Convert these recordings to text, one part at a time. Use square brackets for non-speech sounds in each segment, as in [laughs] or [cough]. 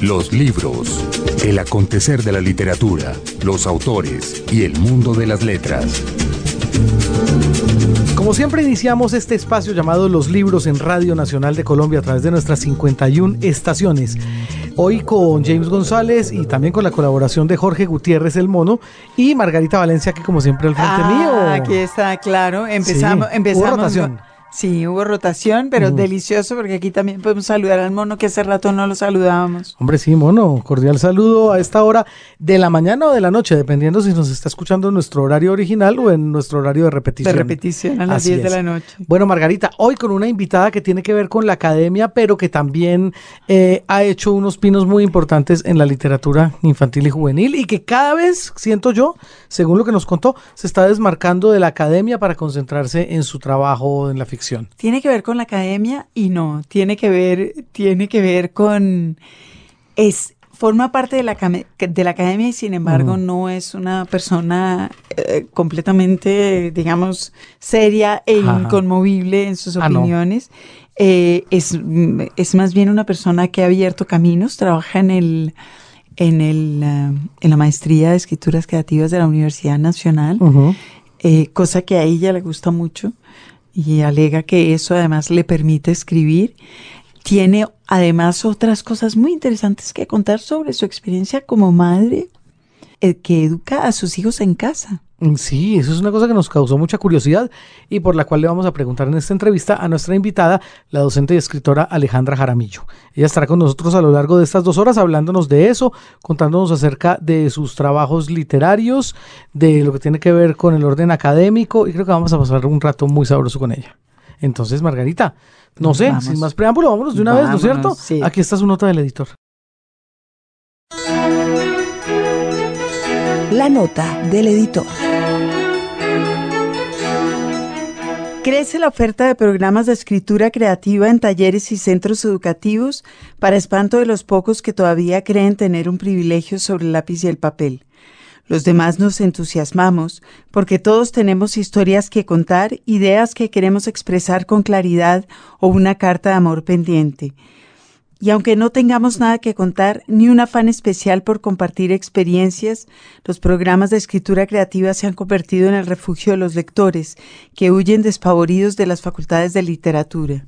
Los libros, el acontecer de la literatura, los autores y el mundo de las letras. Como siempre iniciamos este espacio llamado Los Libros en Radio Nacional de Colombia a través de nuestras 51 estaciones. Hoy con James González y también con la colaboración de Jorge Gutiérrez el Mono y Margarita Valencia que como siempre al frente ah, mío. Aquí está, claro. Empezamos, empezamos. rotación. Sí, hubo rotación, pero delicioso porque aquí también podemos saludar al mono que hace rato no lo saludábamos. Hombre, sí, mono, cordial saludo a esta hora de la mañana o de la noche, dependiendo si nos está escuchando en nuestro horario original o en nuestro horario de repetición. De repetición a las 10 de la noche. Bueno, Margarita, hoy con una invitada que tiene que ver con la academia, pero que también eh, ha hecho unos pinos muy importantes en la literatura infantil y juvenil y que cada vez, siento yo, según lo que nos contó, se está desmarcando de la academia para concentrarse en su trabajo en la ficción. Tiene que ver con la academia y no, tiene que ver, tiene que ver con es forma parte de la, de la academia y sin embargo no es una persona eh, completamente, digamos, seria e inconmovible en sus ah, opiniones. Eh, es, es, más bien una persona que ha abierto caminos, trabaja en el en, el, eh, en la maestría de escrituras creativas de la Universidad Nacional, cosa que a ella le gusta mucho y alega que eso además le permite escribir. Tiene además otras cosas muy interesantes que contar sobre su experiencia como madre eh, que educa a sus hijos en casa. Mm, sí, eso es una cosa que nos causó mucha curiosidad y por la cual le vamos a preguntar en esta entrevista a nuestra invitada, la docente y escritora Alejandra Jaramillo. Ella estará con nosotros a lo largo de estas dos horas hablándonos de eso, contándonos acerca de sus trabajos literarios, de lo que tiene que ver con el orden académico y creo que vamos a pasar un rato muy sabroso con ella. Entonces, Margarita, no sé, sin más preámbulo, vámonos de una vez, ¿no es cierto? Aquí está su nota del editor. La nota del editor. Crece la oferta de programas de escritura creativa en talleres y centros educativos para espanto de los pocos que todavía creen tener un privilegio sobre el lápiz y el papel. Los demás nos entusiasmamos porque todos tenemos historias que contar, ideas que queremos expresar con claridad o una carta de amor pendiente. Y aunque no tengamos nada que contar, ni un afán especial por compartir experiencias, los programas de escritura creativa se han convertido en el refugio de los lectores, que huyen despavoridos de las facultades de literatura.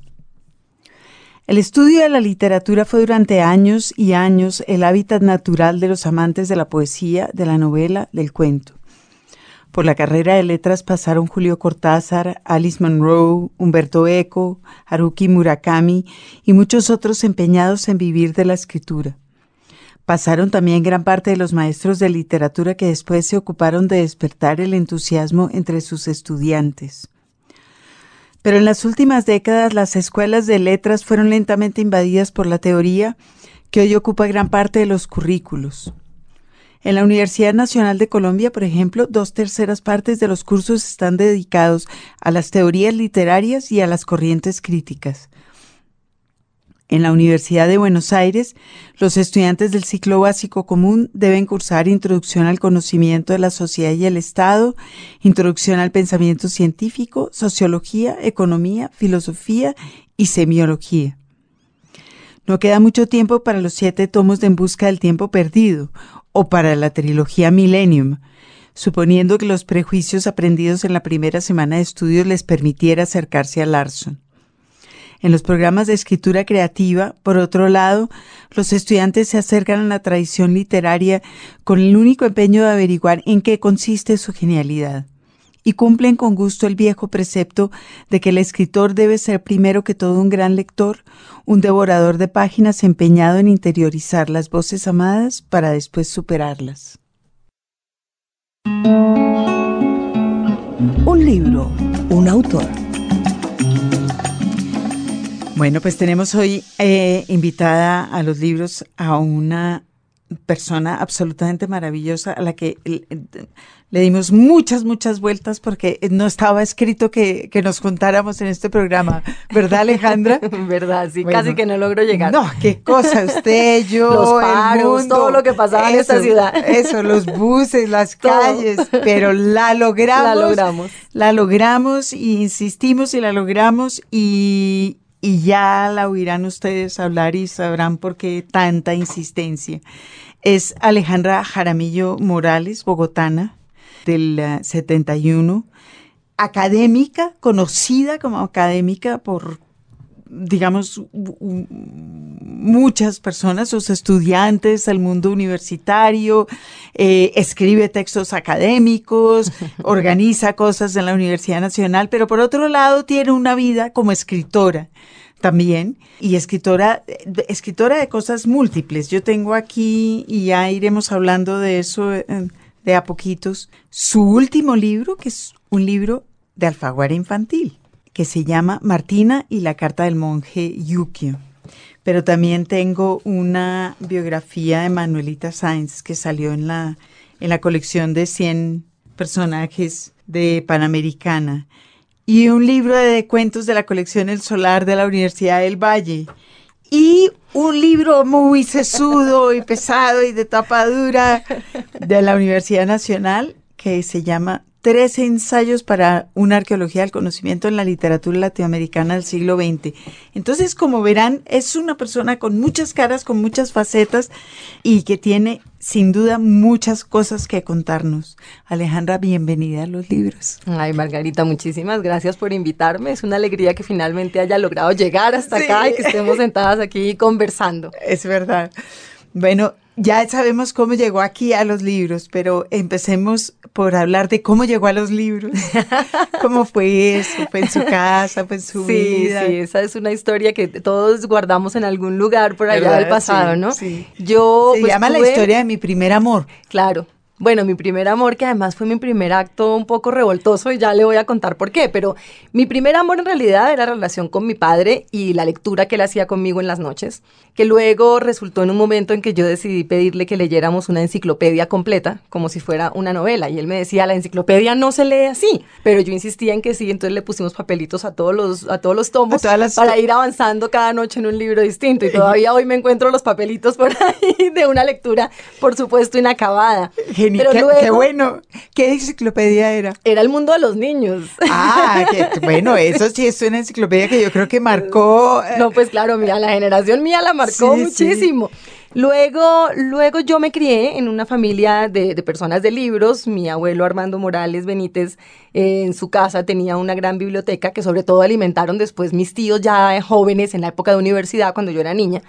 El estudio de la literatura fue durante años y años el hábitat natural de los amantes de la poesía, de la novela, del cuento. Por la carrera de letras pasaron Julio Cortázar, Alice Munro, Humberto Eco, Haruki Murakami y muchos otros empeñados en vivir de la escritura. Pasaron también gran parte de los maestros de literatura que después se ocuparon de despertar el entusiasmo entre sus estudiantes. Pero en las últimas décadas las escuelas de letras fueron lentamente invadidas por la teoría que hoy ocupa gran parte de los currículos. En la Universidad Nacional de Colombia, por ejemplo, dos terceras partes de los cursos están dedicados a las teorías literarias y a las corrientes críticas. En la Universidad de Buenos Aires, los estudiantes del ciclo básico común deben cursar Introducción al conocimiento de la sociedad y el Estado, Introducción al pensamiento científico, Sociología, Economía, Filosofía y Semiología. No queda mucho tiempo para los siete tomos de En Busca del Tiempo Perdido, o para la trilogía Millennium, suponiendo que los prejuicios aprendidos en la primera semana de estudios les permitiera acercarse a Larson. En los programas de escritura creativa, por otro lado, los estudiantes se acercan a la tradición literaria con el único empeño de averiguar en qué consiste su genialidad y cumplen con gusto el viejo precepto de que el escritor debe ser primero que todo un gran lector, un devorador de páginas empeñado en interiorizar las voces amadas para después superarlas. Un libro, un autor. Bueno, pues tenemos hoy eh, invitada a los libros a una persona absolutamente maravillosa a la que le dimos muchas, muchas vueltas porque no estaba escrito que, que nos juntáramos en este programa, ¿verdad Alejandra? [laughs] Verdad, sí, casi que no logro llegar. No, qué cosa, usted, [laughs] yo, los paros, todo lo que pasaba en esta ciudad. Eso, los [laughs] buses, las calles, pero la logramos. La logramos. La logramos y insistimos y la logramos y, y ya la oirán ustedes hablar y sabrán por qué tanta insistencia. Es Alejandra Jaramillo Morales, bogotana, del 71, eh, académica, conocida como académica por, digamos, muchas personas, sus estudiantes, el mundo universitario, eh, escribe textos académicos, [laughs] organiza cosas en la Universidad Nacional, pero por otro lado tiene una vida como escritora también y escritora, escritora de cosas múltiples. Yo tengo aquí, y ya iremos hablando de eso de a poquitos, su último libro, que es un libro de alfaguara infantil, que se llama Martina y la carta del monje Yukio. Pero también tengo una biografía de Manuelita Sáenz que salió en la, en la colección de 100 personajes de Panamericana y un libro de cuentos de la colección El Solar de la Universidad del Valle y un libro muy sesudo y pesado y de tapa dura de la Universidad Nacional que se llama Tres ensayos para una arqueología del conocimiento en la literatura latinoamericana del siglo XX. Entonces, como verán, es una persona con muchas caras, con muchas facetas y que tiene sin duda muchas cosas que contarnos. Alejandra, bienvenida a los libros. Ay, Margarita, muchísimas gracias por invitarme. Es una alegría que finalmente haya logrado llegar hasta acá y que estemos sentadas aquí conversando. Es verdad. Bueno, ya sabemos cómo llegó aquí a los libros, pero empecemos por hablar de cómo llegó a los libros. [laughs] ¿Cómo fue eso? ¿Fue en su casa? ¿Fue en su vida? Sí, esa es una historia que todos guardamos en algún lugar por allá del pasado, ¿no? Sí. Yo, Se pues, llama la historia de mi primer amor. Claro. Bueno, mi primer amor, que además fue mi primer acto un poco revoltoso, y ya le voy a contar por qué, pero mi primer amor en realidad era la relación con mi padre y la lectura que él hacía conmigo en las noches, que luego resultó en un momento en que yo decidí pedirle que leyéramos una enciclopedia completa, como si fuera una novela, y él me decía, la enciclopedia no se lee así, pero yo insistía en que sí, entonces le pusimos papelitos a todos los, a todos los tomos las- para ir avanzando cada noche en un libro distinto, y [laughs] todavía hoy me encuentro los papelitos por [laughs] ahí de una lectura, por supuesto, inacabada. Geni- Pero qué, bueno. ¿Qué enciclopedia era? era el mundo de los niños. Ah, [laughs] que- bueno, eso sí es una enciclopedia que yo creo que marcó. eh, No, pues claro, mira, la generación mía la marcó Sí, muchísimo. Luego, luego yo me crié en una familia de, de personas de libros. Mi abuelo Armando Morales Benítez eh, en su casa tenía una gran biblioteca que sobre todo alimentaron después mis tíos ya jóvenes en la época de universidad cuando yo era niña.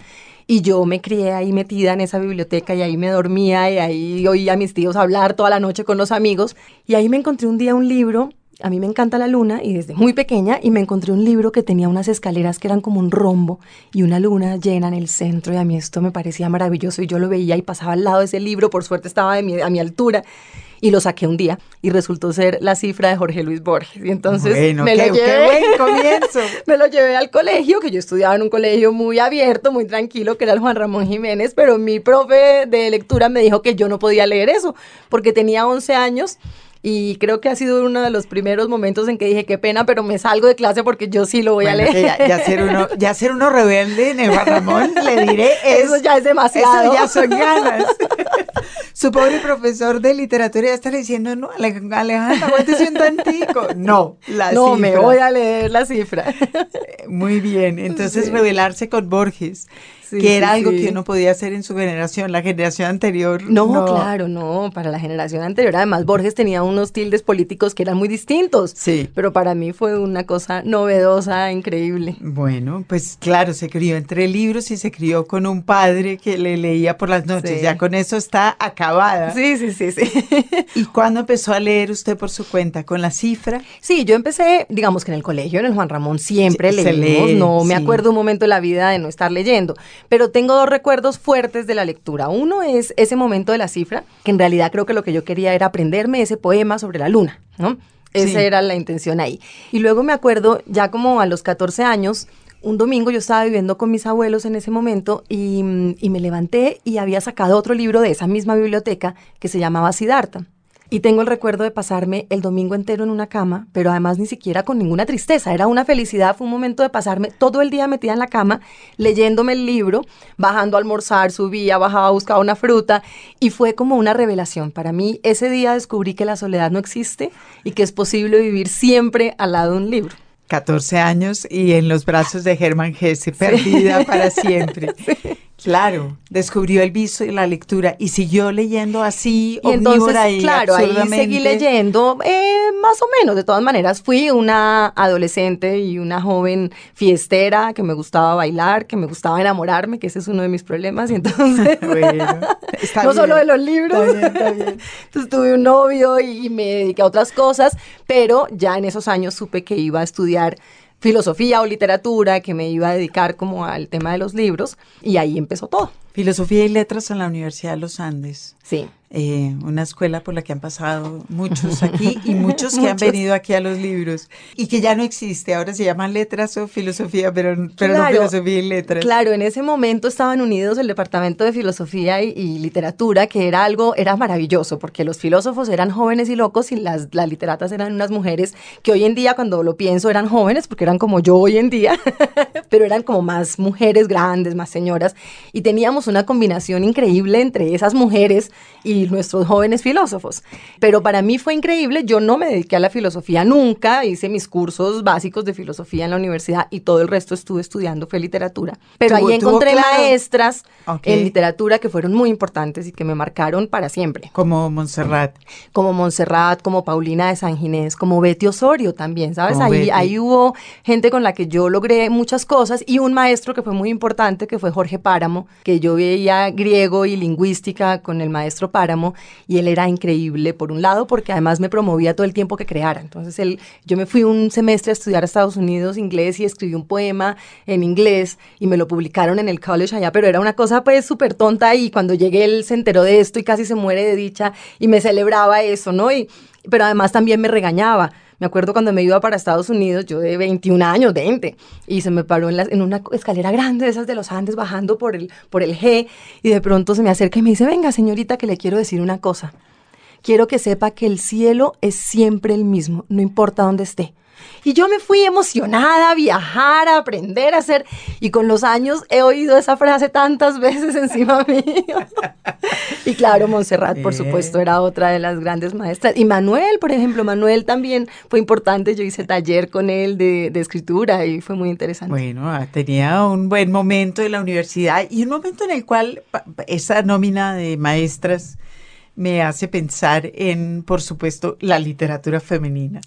Y yo me crié ahí metida en esa biblioteca y ahí me dormía y ahí oía a mis tíos hablar toda la noche con los amigos. Y ahí me encontré un día un libro. A mí me encanta la luna y desde muy pequeña y me encontré un libro que tenía unas escaleras que eran como un rombo y una luna llena en el centro y a mí esto me parecía maravilloso y yo lo veía y pasaba al lado de ese libro, por suerte estaba de mi- a mi altura y lo saqué un día y resultó ser la cifra de Jorge Luis Borges y entonces bueno, me qué, lo qué llevé buen [laughs] comienzo. me lo llevé al colegio, que yo estudiaba en un colegio muy abierto, muy tranquilo, que era el Juan Ramón Jiménez, pero mi profe de lectura me dijo que yo no podía leer eso, porque tenía 11 años y creo que ha sido uno de los primeros momentos en que dije, qué pena, pero me salgo de clase porque yo sí lo voy Bueno, a leer. ya, ya ser uno, ya ser uno rebelde en el Ramón, le diré, [laughs] es- Eso ya es demasiado. Eso ya son ganas. [laughs] Su pobre profesor de literatura ya está diciendo, no, Ale- Alejandra, aguántese un tantico. No, la no, me voy a leer la cifra. [laughs] Muy bien, entonces Sí. rebelarse con Borges, Sí, que era sí, algo sí. que uno podía hacer en su generación, la generación anterior. No, claro, no, para la generación anterior. Además, Borges tenía unos tildes políticos que eran muy distintos. Sí. Pero para mí fue una cosa novedosa, increíble. Bueno, pues claro, se crió entre libros y se crió con un padre que le leía por las noches. Ya con eso está acabada. Sí, sí, sí, sí. [laughs] ¿Y cuándo empezó a leer usted por su cuenta? ¿Con la cifra? Sí, yo empecé, digamos que en el colegio, en el Juan Ramón, siempre leímos. lee, no me acuerdo un momento de la vida de no estar leyendo. Pero tengo dos recuerdos fuertes de la lectura. Uno es ese momento de la cifra, que en realidad creo que lo que yo quería era aprenderme ese poema sobre la luna, ¿no? Esa Sí. era la intención ahí. Y luego me acuerdo, ya como a los 14 años, un domingo yo estaba viviendo con mis abuelos en ese momento y, y me levanté y había sacado otro libro de esa misma biblioteca que se llamaba Siddhartha. Y tengo el recuerdo de pasarme el domingo entero en una cama, pero además ni siquiera con ninguna tristeza. Era una felicidad, fue un momento de pasarme todo el día metida en la cama, leyéndome el libro, bajando a almorzar, subía, bajaba, buscaba una fruta. Y fue como una revelación. Para mí, ese día descubrí que la soledad no existe y que es posible vivir siempre al lado de un libro. 14 años y en los brazos de Germán Hesse, perdida para [laughs] siempre. Claro, descubrió el vicio y la lectura y siguió leyendo así, y entonces, claro, ahí seguí leyendo, eh, más o menos. De todas maneras, fui una adolescente y una joven fiestera que me gustaba bailar, que me gustaba enamorarme, que ese es uno de mis problemas. Y entonces, [laughs] bueno, [laughs] no solo de los libros. [laughs] entonces tuve un novio y me dediqué a otras cosas, pero ya en esos años supe que iba a estudiar filosofía o literatura, que me iba a dedicar como al tema de los libros, y ahí empezó todo. Filosofía y letras en la Universidad de los Andes. Sí. Eh, una escuela por la que han pasado muchos [laughs] aquí y muchos que han venido aquí a los libros y que ya no existe, ahora se llaman letras o filosofía, pero, pero no filosofía y letras. Claro, en ese momento estaban unidos el departamento de filosofía y, literatura, que era algo, era maravilloso, porque los filósofos eran jóvenes y locos y las, las literatas eran unas mujeres que hoy en día, cuando lo pienso, eran jóvenes, porque eran como yo hoy en día, [laughs] pero eran como más mujeres grandes, más señoras, y teníamos una combinación increíble entre esas mujeres y nuestros jóvenes filósofos. Pero para mí fue increíble, yo no me dediqué a la filosofía nunca, hice mis cursos básicos de filosofía en la universidad y todo el resto estuve estudiando fue literatura. Pero ahí encontré maestras en literatura que fueron muy importantes y que me marcaron para siempre. Como Montserrat. Como Montserrat, como Paulina de San Ginés, como Betty Osorio también, ¿sabes? ahí, ahí hubo gente con la que yo logré muchas cosas y un maestro que fue muy importante, que fue Jorge Páramo, que yo veía griego y lingüística con el maestro Páramo y él era increíble, por un lado, porque además me promovía todo el tiempo que creara. Entonces, él, yo me fui un semestre a estudiar a Estados Unidos inglés y escribí un poema en inglés y me lo publicaron en el college allá, pero era una cosa pues súper tonta y cuando llegué él se enteró de esto y casi se muere de dicha y me celebraba eso, ¿no? Y, pero además también me regañaba me acuerdo cuando me iba para Estados Unidos, yo de 21 años, 20, y se me paró en, en una escalera grande de esas de los Andes bajando por el, por el G, y de pronto se me acerca y me dice, venga señorita, que le quiero decir una cosa. Quiero que sepa que el cielo es siempre el mismo, no importa dónde esté. Y yo me fui emocionada a viajar, a aprender a hacer. Y con los años he oído esa frase tantas [laughs] veces encima mío. y claro, Montserrat, por supuesto, era otra de las grandes maestras. Y Manuel, por ejemplo, Manuel también fue importante. Yo hice taller con él de, de escritura y fue muy interesante. Bueno, ah, tenía un buen momento en la universidad y un momento en el cual esa nómina de maestras me hace pensar en, por supuesto, la literatura femenina.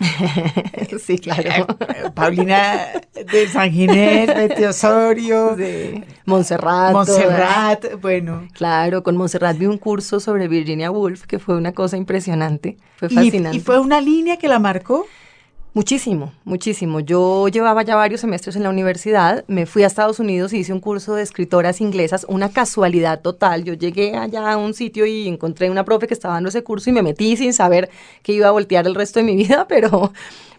[laughs] sí, claro. Paulina de San Ginés, Betty Osorio, sí. Montserrat. Montserrat, bueno. Claro, con Montserrat vi un curso sobre Virginia Woolf que fue una cosa impresionante, fue fascinante. ¿Y, fue una línea que la marcó? Muchísimo, muchísimo. Yo llevaba ya varios semestres en la universidad, me fui a Estados Unidos y hice un curso de escritoras inglesas, una casualidad total. Yo llegué allá a un sitio y encontré una profe que estaba dando ese curso y me metí sin saber que iba a voltear el resto de mi [laughs] vida, pero,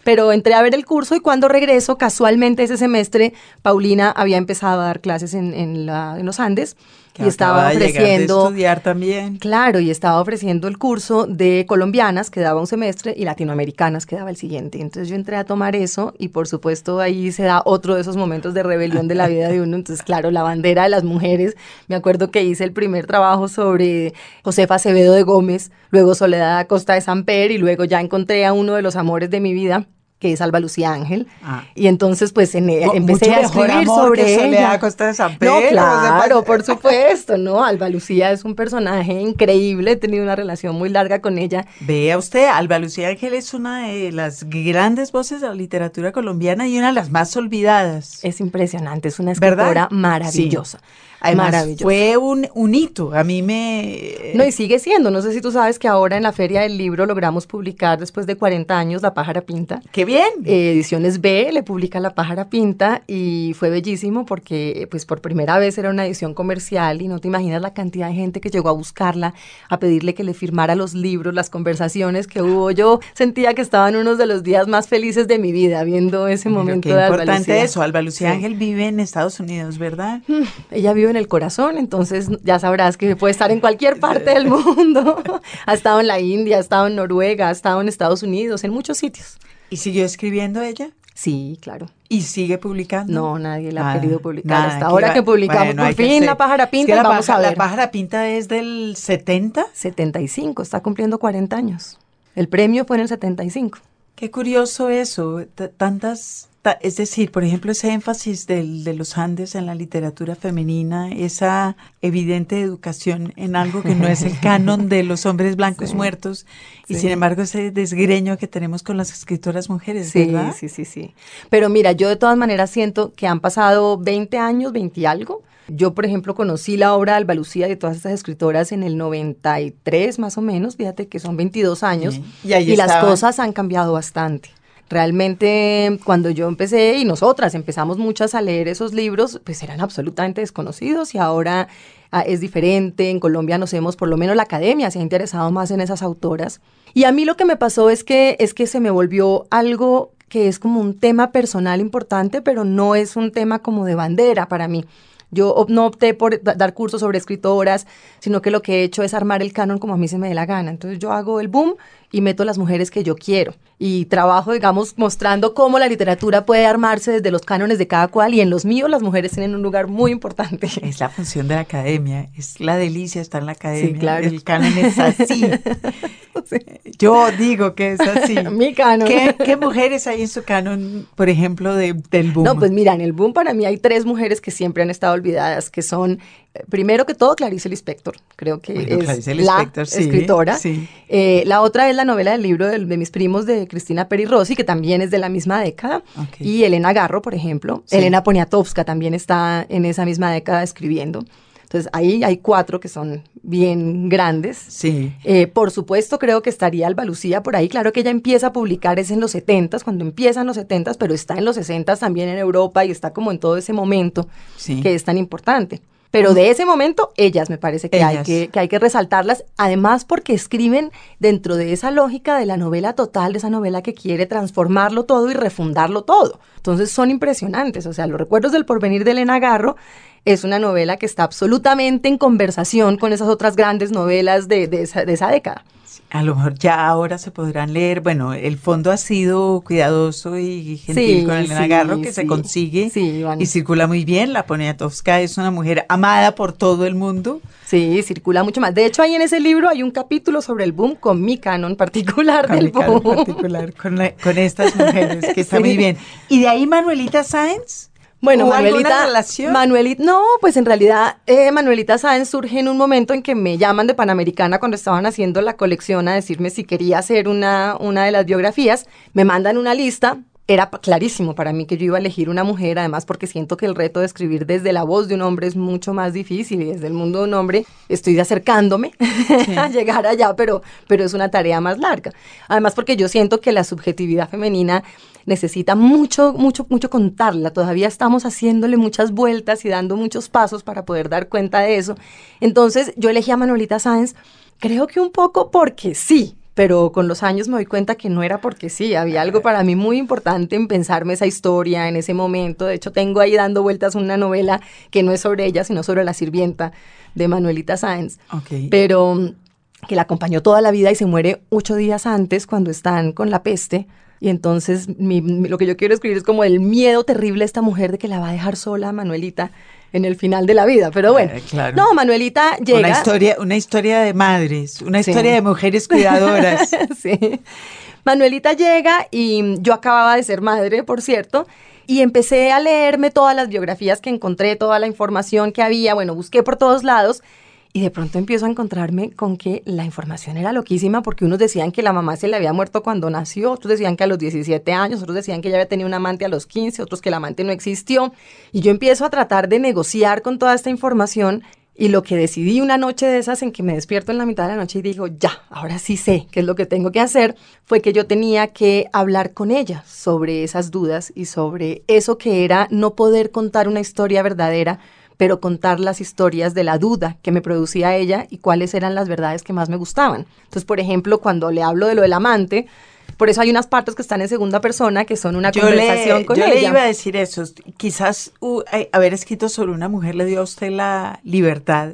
pero entré a ver el curso y cuando regreso, casualmente ese semestre, Paulina había empezado a dar clases en, en, la, en los Andes y estaba ofreciendo estudiar también. Claro, y estaba ofreciendo el curso de colombianas que daba un semestre y latinoamericanas que daba el siguiente. Entonces yo entré a tomar eso y por supuesto ahí se da otro de esos momentos de rebelión de la vida de uno. Entonces, claro, la bandera de las mujeres. Me acuerdo que hice el primer trabajo sobre Josefa Acevedo de Gómez, luego Soledad Acosta de Samper y luego ya encontré a uno de los amores de mi vida, que es Alba Lucía Ángel. Ah. Y entonces, pues, en, e, empecé a escribir sobre que ella. Costa de San Pedro, no, claro, por supuesto, ¿no? Alba Lucía es un personaje increíble, he tenido una relación muy larga con ella. Vea usted, Alba Lucía Ángel es una de las grandes voces de la literatura colombiana y una de las más olvidadas. Es impresionante, es una escritora maravillosa. Además, fue un, un, hito. A mí me... No, y sigue siendo. No sé si tú sabes que ahora en la Feria del Libro logramos publicar después de 40 años La pájara pinta. ¡Qué bien! Eh, Ediciones B le publica La pájara pinta y fue bellísimo porque pues por primera vez era una edición comercial y no te imaginas la cantidad de gente que llegó a buscarla, a pedirle que le firmara los libros, las conversaciones que hubo. Yo sentía que estaba en uno de los días más felices de mi vida viendo ese momento qué de Alba importante Lucía. eso. Alba Lucía Sí. Ángel vive en Estados Unidos, ¿verdad? Ella vive en el corazón, entonces ya sabrás que puede estar en cualquier parte del [laughs] mundo. ha estado en la India, ha estado en Noruega, ha estado en Estados Unidos, en muchos sitios. ¿Y siguió escribiendo ella? Sí, claro. ¿Y sigue publicando? No, nadie la ha Ah, querido publicar. nada, Hasta que ahora va- que publicamos bueno, por fin La pájara Es que pinta, la, vamos a ver. la pájara pinta es del 70. 75, está cumpliendo 40 años. El premio fue en el 75. Qué curioso eso, tantas, ta- es decir, por ejemplo, ese énfasis del, de los Andes en la literatura femenina, esa evidente educación en algo que no es el [laughs] canon de los hombres blancos Sí, muertos, y sí. sin embargo ese desgreño que tenemos con las escritoras mujeres, Sí, ¿verdad? sí, sí, sí. Pero mira, yo de todas maneras siento que han pasado 20 años, 20 y algo. Yo, por ejemplo, conocí la obra de Alba Lucía y de todas estas escritoras en el 93 más o menos, fíjate que son 22 años, y ahí las estaban. cosas han cambiado bastante. Realmente cuando yo empecé y nosotras empezamos muchas a leer esos libros, pues eran absolutamente desconocidos y ahora ah, es diferente. En Colombia nos hemos, por lo menos la academia se ha interesado más en esas autoras. Y a mí lo que me pasó es que es que se me volvió algo que es como un tema personal importante, pero no es un tema como de bandera para mí. Yo no opté por da- dar cursos sobre escritoras, sino que lo que he hecho es armar el canon como a mí se me dé la gana. Entonces yo hago el boom y meto las mujeres que yo quiero. Y trabajo, digamos, mostrando cómo la literatura puede armarse desde los cánones de cada cual. Y en los míos las mujeres tienen un lugar muy importante. [laughs] Es la función de la academia, es la delicia estar en la academia. claro. El canon es así. [laughs] Yo digo que es así. [laughs] Mi canon. ¿Qué, qué mujeres hay en su canon, por ejemplo, de, del boom? No, pues mira, en el boom para mí hay tres mujeres que siempre han estado olvidadas, que son, primero que todo, Clarice Lispector, creo que Bueno, es la sí, escritora. sí. Eh, la otra es la novela del libro de, mis primos de Cristina Peri Rossi, que también es de la misma década. Ok. Y Elena Garro, por ejemplo. Sí. Elena Poniatowska también está en esa misma década escribiendo. Entonces ahí hay cuatro que son bien grandes. Sí. Eh, por supuesto, creo que estaría Alba Lucía por ahí. Claro que ella empieza a publicar es en los 70 cuando empiezan los 70 pero está en los 60 también en Europa y está como en todo ese momento Sí. que es tan importante. Pero de ese momento, ellas me parece que hay que, que hay que resaltarlas, además porque escriben dentro de esa lógica de la novela total, de esa novela que quiere transformarlo todo y refundarlo todo. Entonces son impresionantes, o sea, Los recuerdos del porvenir de Elena Garro es una novela que está absolutamente en conversación con esas otras grandes novelas de, de esa, de esa década. A lo mejor ya ahora se podrán leer. Bueno, el fondo ha sido cuidadoso y gentil Sí, con Elena sí, Garro, que se sí. consigue Sí, Iván. y circula muy bien. La Poniatowska es una mujer amada por todo el mundo. Sí, circula mucho más. De hecho, ahí en ese libro hay un capítulo sobre el boom con mi canon particular Con del mi canon boom. particular, con, la- con estas mujeres, que [laughs] está muy bien. ¿Y de ahí Manuelita Sáenz? Bueno, ¿Hubo alguna Manuelita, relación? Manuelita, no, pues en realidad eh, Manuelita Sáenz surge en un momento en que me llaman de Panamericana cuando estaban haciendo la colección a decirme si quería hacer una, una de las biografías. Me mandan una lista. Era clarísimo para mí que yo iba a elegir una mujer, además porque siento que el reto de escribir desde la voz de un hombre es mucho más difícil y desde el mundo de un hombre estoy acercándome [laughs] a llegar allá, pero, pero es una tarea más larga. Además porque yo siento que la subjetividad femenina necesita mucho, mucho, mucho contarla. Todavía estamos haciéndole muchas vueltas y dando muchos pasos para poder dar cuenta de eso. Entonces yo elegí a Manuelita Sáenz, creo que un poco porque sí. Pero con los años me doy cuenta que no era porque sí, había algo para mí muy importante en pensarme esa historia en ese momento. De hecho, tengo ahí dando vueltas una novela que no es sobre ella, sino sobre la sirvienta de Manuelita Sáenz pero mm, que la acompañó toda la vida y se muere ocho días antes cuando están con la peste. Y entonces mi- mi- lo que yo quiero escribir es como el miedo terrible de esta mujer de que la va a dejar sola a Manuelita en el final de la vida. Pero bueno, Eh, claro. no, Manuelita llega. Una historia, una historia de madres, una Sí. historia de mujeres cuidadoras. [laughs] sí. Manuelita llega y yo acababa de ser madre, por cierto, y empecé a leerme todas las biografías que encontré, toda la información que había, bueno, busqué por todos lados y de pronto empiezo a encontrarme con que la información era loquísima porque unos decían que la mamá se le había muerto cuando nació, otros decían que a los 17 años, otros decían que ella había tenido un amante a los 15, otros que el amante no existió. Y yo empiezo a tratar de negociar con toda esta información Y lo que decidí una noche de esas en que me despierto en la mitad de la noche y digo, ya, ahora sí sé qué es lo que tengo que hacer, fue que yo tenía que hablar con ella sobre esas dudas y sobre eso que era no poder contar una historia verdadera, pero contar las historias de la duda que me producía ella y cuáles eran las verdades que más me gustaban. Entonces, por ejemplo, cuando le hablo de lo del amante, por eso hay unas partes que están en segunda persona que son una conversación con yo ella. Yo le iba a decir eso. Quizás uh, haber escrito sobre una mujer le dio a usted la libertad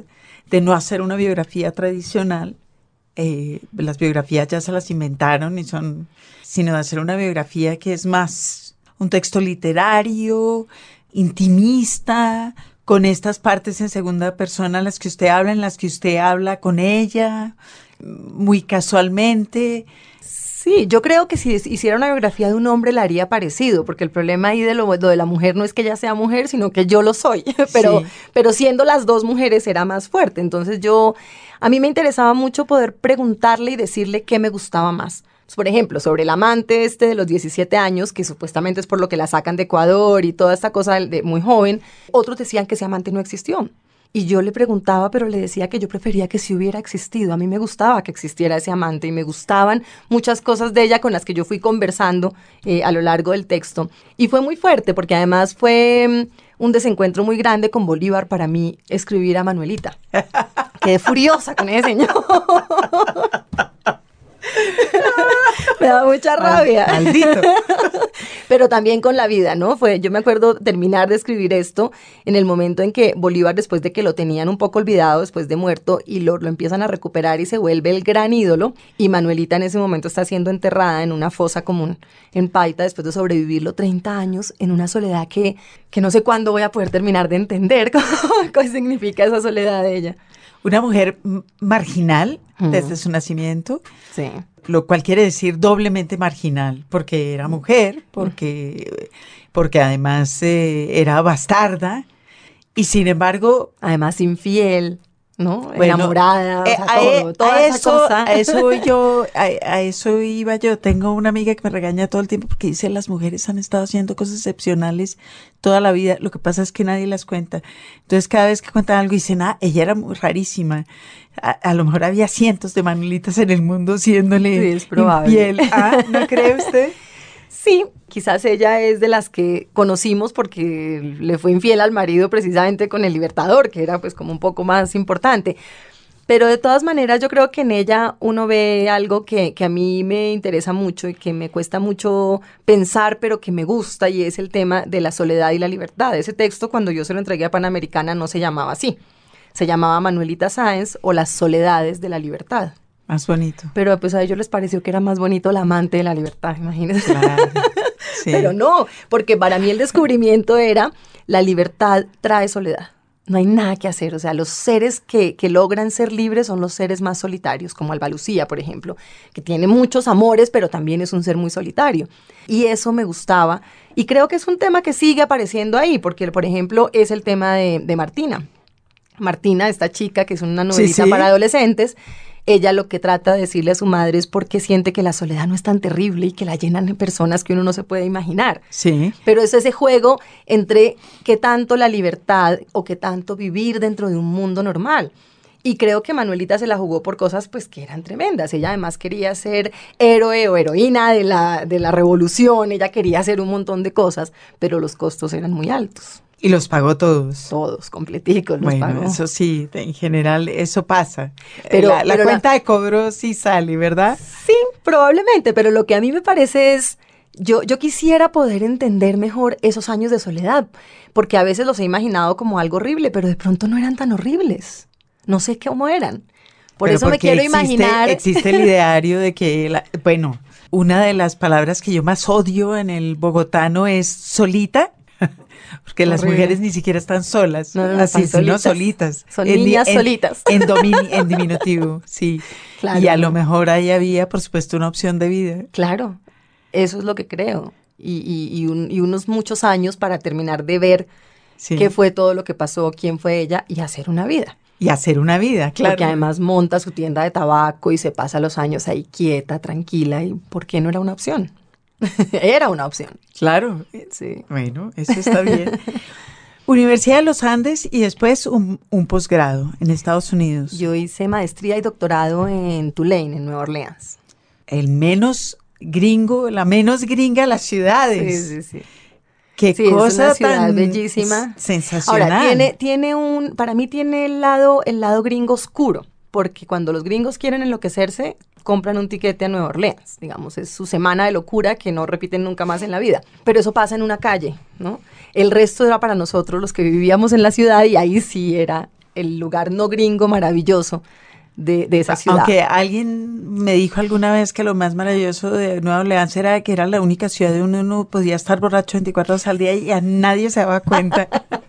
de no hacer una biografía tradicional. Eh, las biografías ya se las inventaron y son, sino de hacer una biografía que es más un texto literario, intimista, con estas partes en segunda persona, las que usted habla, en las que usted habla con ella, muy casualmente. Sí, yo creo que si hiciera una biografía de un hombre la haría parecido, porque el problema ahí de lo, de la mujer no es que ella sea mujer, sino que yo lo soy, [laughs] pero, pero siendo las dos mujeres era más fuerte. Entonces yo, a mí me interesaba mucho poder preguntarle y decirle qué me gustaba más. Por ejemplo, sobre el amante este de los 17 años, que supuestamente es por lo que la sacan de Ecuador y toda esta cosa de muy joven, otros decían que ese amante no existió. Y yo le preguntaba, pero le decía que yo prefería que si hubiera existido. A mí me gustaba que existiera ese amante y me gustaban muchas cosas de ella con las que yo fui conversando eh, a lo largo del texto. Y fue muy fuerte porque además fue mm, un desencuentro muy grande con Bolívar para mí escribir a Manuelita. [laughs] Quedé furiosa con ese señor. [laughs] [laughs] me da mucha rabia. Maldito. [laughs] Pero también con la vida, ¿no? Fue, yo me acuerdo terminar de escribir esto en el momento en que Bolívar, después de que lo tenían un poco olvidado, después de muerto, y lo, lo empiezan a recuperar y se vuelve el gran ídolo, y Manuelita en ese momento está siendo enterrada en una fosa común en Paita después de sobrevivirlo 30 años en una soledad que, que no sé cuándo voy a poder terminar de entender [laughs] qué significa esa soledad de ella. Una mujer marginal desde su nacimiento. Sí. Lo cual quiere decir doblemente marginal, porque era mujer, porque, porque además eh, era bastarda, y sin embargo... Además infiel. ¿No? Enamorada, eh, a, toda eso, cosa. A eso yo, [laughs] a, eso iba yo. Tengo una amiga que me regaña todo el tiempo porque dice las mujeres han estado haciendo cosas excepcionales toda la vida. Lo que pasa es que nadie las cuenta. Entonces cada vez que cuentan algo dicen, ah, ella era muy rarísima. A, lo mejor había cientos de Manuelitas en el mundo siéndole sí, es probable. [laughs] ¿Ah, ¿No cree usted? Sí, quizás ella es de las que conocimos porque le fue infiel al marido precisamente con el Libertador, que era pues como un poco más importante. Pero de todas maneras yo creo que en ella uno ve algo que, que, a mí me interesa mucho y que me cuesta mucho pensar, pero que me gusta, y es el tema de la soledad y la libertad. Ese texto cuando yo se lo entregué a Panamericana no se llamaba así, se llamaba Manuelita Sáenz o Las soledades de la libertad. Más bonito. Pero pues a ellos les pareció que era más bonito la amante de la libertad, imagínense. Claro, [laughs] Pero no, porque para mí el descubrimiento era la libertad trae soledad. No hay nada que hacer. O sea, los seres que, que logran ser libres son los seres más solitarios, como Alba Lucía, por ejemplo, que tiene muchos amores, pero también es un ser muy solitario. Y eso me gustaba. Y creo que es un tema que sigue apareciendo ahí, porque, por ejemplo, es el tema de, de Martina. Martina, esta chica que es una novelita para adolescentes, ella lo que trata de decirle a su madre es porque siente que la soledad no es tan terrible y que la llenan de personas que uno no se puede imaginar. Sí. Pero es ese juego entre qué tanto la libertad o qué tanto vivir dentro de un mundo normal. Y creo que Manuelita se la jugó por cosas pues que eran tremendas. Ella además quería ser héroe o heroína de la, de la revolución, ella quería hacer un montón de cosas, pero los costos eran muy altos. Y los pagó todos. Todos, completicos. Los bueno, eso sí, en general eso pasa. Pero la, cuenta de cobro sí sale, ¿verdad? Sí, probablemente, pero lo que a mí me parece es, yo, yo quisiera poder entender mejor esos años de soledad, porque a veces los he imaginado como algo horrible, pero de pronto no eran tan horribles. No sé cómo eran. Por eso me quiero imaginar. Existe el [laughs] ideario de que, bueno, una de las palabras que yo más odio en el bogotano es solita porque las mujeres ni siquiera están solas, no, no, así, sino solitas. Son niñas solitas. En, [laughs] en diminutivo, sí. Y a lo mejor ahí había, por supuesto, una opción de vida. Claro, eso es lo que creo. Y, y, y, unos muchos años para terminar de ver qué fue todo lo que pasó, quién fue ella y hacer una vida. Y hacer una vida, claro. Porque además monta su tienda de tabaco y se pasa los años ahí quieta, tranquila. ¿Y por qué no era una opción? [laughs] Era una opción. Claro. Sí. Bueno, eso está bien. [laughs] Universidad de los Andes y después un, un posgrado en Estados Unidos. Yo hice maestría y doctorado en Tulane, en Nueva Orleans. El menos gringo, la menos gringa de las ciudades. Sí, sí, sí. Qué Sí, es cosa una tan bellísima. sensacional. Ahora, tiene, tiene un, para mí tiene el lado, el lado gringo oscuro, porque cuando los gringos quieren enloquecerse, compran un tiquete a Nueva Orleans, digamos, es su semana de locura que no repiten nunca más en la vida. Pero eso pasa en una calle, ¿no? El resto era para nosotros los que vivíamos en la ciudad y ahí sí era el lugar no gringo maravilloso de, de esa ciudad. Aunque alguien me dijo alguna vez que lo más maravilloso de Nueva Orleans era que era la única ciudad donde uno podía estar borracho 24 horas al día y a nadie se daba cuenta. [laughs]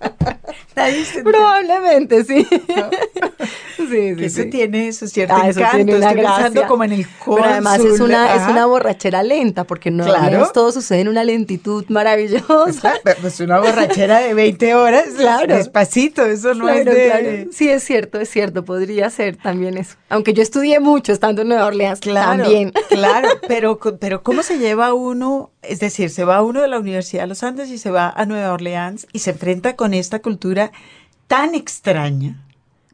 Probablemente, [laughs] sí. sí, que sí, eso sí. tiene su cierto Ah, eso encanto. tiene una Estoy pensando como en el Pero además es cónsul, una, es una borrachera lenta, porque no Claro. todo sucede en una lentitud maravillosa. Pues una borrachera de 20 horas, Claro. despacito, eso no es de... claro. Sí, es cierto, es cierto, podría ser también eso. Aunque yo estudié mucho estando en Nueva Orleans Claro, también. claro, [laughs] pero, pero ¿cómo se lleva uno? Es decir, se va uno de la Universidad de los Andes y se va a Nueva Orleans y se enfrenta con esta cultura tan extraña,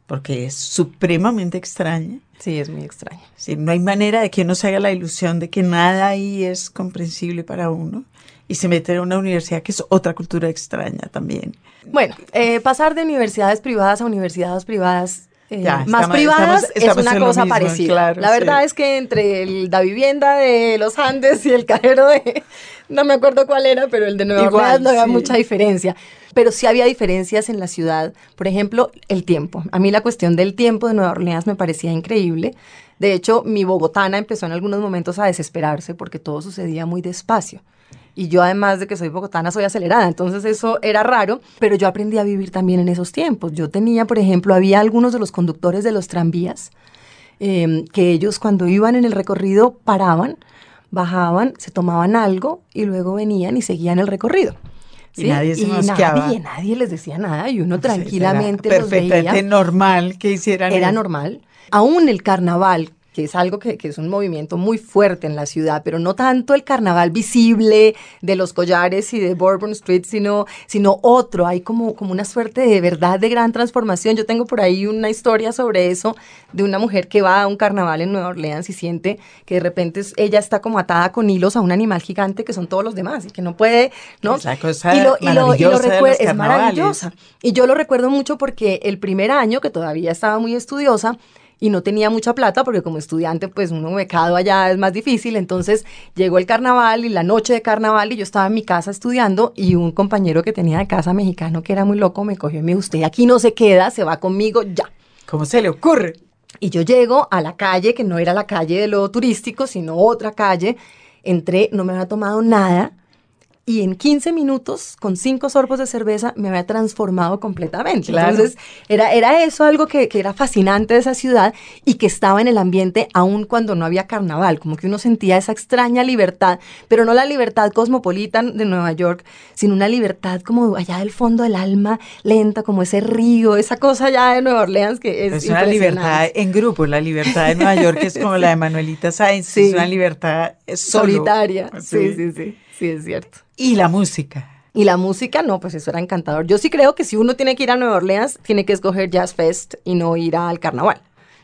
porque es supremamente extraña. Sí, es muy extraño. Sí, no hay manera de que uno se haga la ilusión de que nada ahí es comprensible para uno. Y se mete en una universidad que es otra cultura extraña también. Bueno, eh, pasar de universidades privadas a universidades privadas eh, Ya, más estamos- privadas estamos- estamos es una cosa mismo, parecida. claro, la verdad sí. es que entre el- la vivienda de los Andes y el cajero de, [laughs] no me acuerdo cuál era, pero el de Nueva Igual, Orleans no había sí. mucha diferencia. Pero sí había diferencias en la ciudad. Por ejemplo, el tiempo. A mí la cuestión del tiempo de Nueva Orleans me parecía increíble. De hecho, mi bogotana empezó en algunos momentos a desesperarse porque todo sucedía muy despacio. Y yo además de que soy bogotana, soy acelerada, entonces eso era raro, pero yo aprendí a vivir también en esos tiempos. Yo tenía, por ejemplo, había algunos de los conductores de los tranvías eh, que ellos cuando iban en el recorrido paraban, bajaban, se tomaban algo y luego venían y seguían el recorrido. Y nadie se mosqueaba. nadie, nadie les decía nada y uno [laughs] Sí, tranquilamente era los perfectamente veía. normal que hicieran Era eso. normal. Aún el carnaval, que es algo que, que es un movimiento muy fuerte en la ciudad, pero no tanto el carnaval visible de los collares y de Bourbon Street, sino, sino otro. Hay como, como una suerte de verdad de gran transformación. Yo tengo por ahí una historia sobre eso de una mujer que va a un carnaval en Nueva Orleans y siente que de repente ella está como atada con hilos a un animal gigante que son todos los demás y que no puede, ¿no? Es la cosa y lo, y lo- y lo maravillosa de recuer- los es maravillosa. Y yo lo recuerdo mucho porque el primer año, que todavía estaba muy estudiosa, y no tenía mucha plata, porque como estudiante, pues uno becado allá es más difícil, entonces llegó el carnaval y la noche de carnaval y yo estaba en mi casa estudiando y un compañero que tenía de casa mexicano que era muy loco me cogió y me dijo, usted aquí no se queda, se va conmigo ya. ¿Cómo se le ocurre? Y yo llego a la calle, que no era la calle de lo turístico, sino otra calle. Entré, no me había tomado nada. Y en 15 minutos, con cinco sorbos de cerveza, me había transformado completamente. Claro. Entonces, era, era eso algo que, que era fascinante de esa ciudad y que estaba en el ambiente aún cuando no había carnaval. Como que uno sentía esa extraña libertad, pero no la libertad cosmopolita de Nueva York, sino una libertad como allá del fondo del alma, lenta, como ese río, esa cosa allá de Nueva Orleans que es, Es una libertad en grupo. La libertad de Nueva York es como la de Manuelita Sáenz. Sí. Es una libertad solo. solitaria. Sí, sí, sí, sí, es cierto. Y la música. Y la música, no, pues eso era encantador. Yo sí creo que si uno tiene que ir a Nueva Orleans, tiene que escoger Jazz Fest y no ir al carnaval.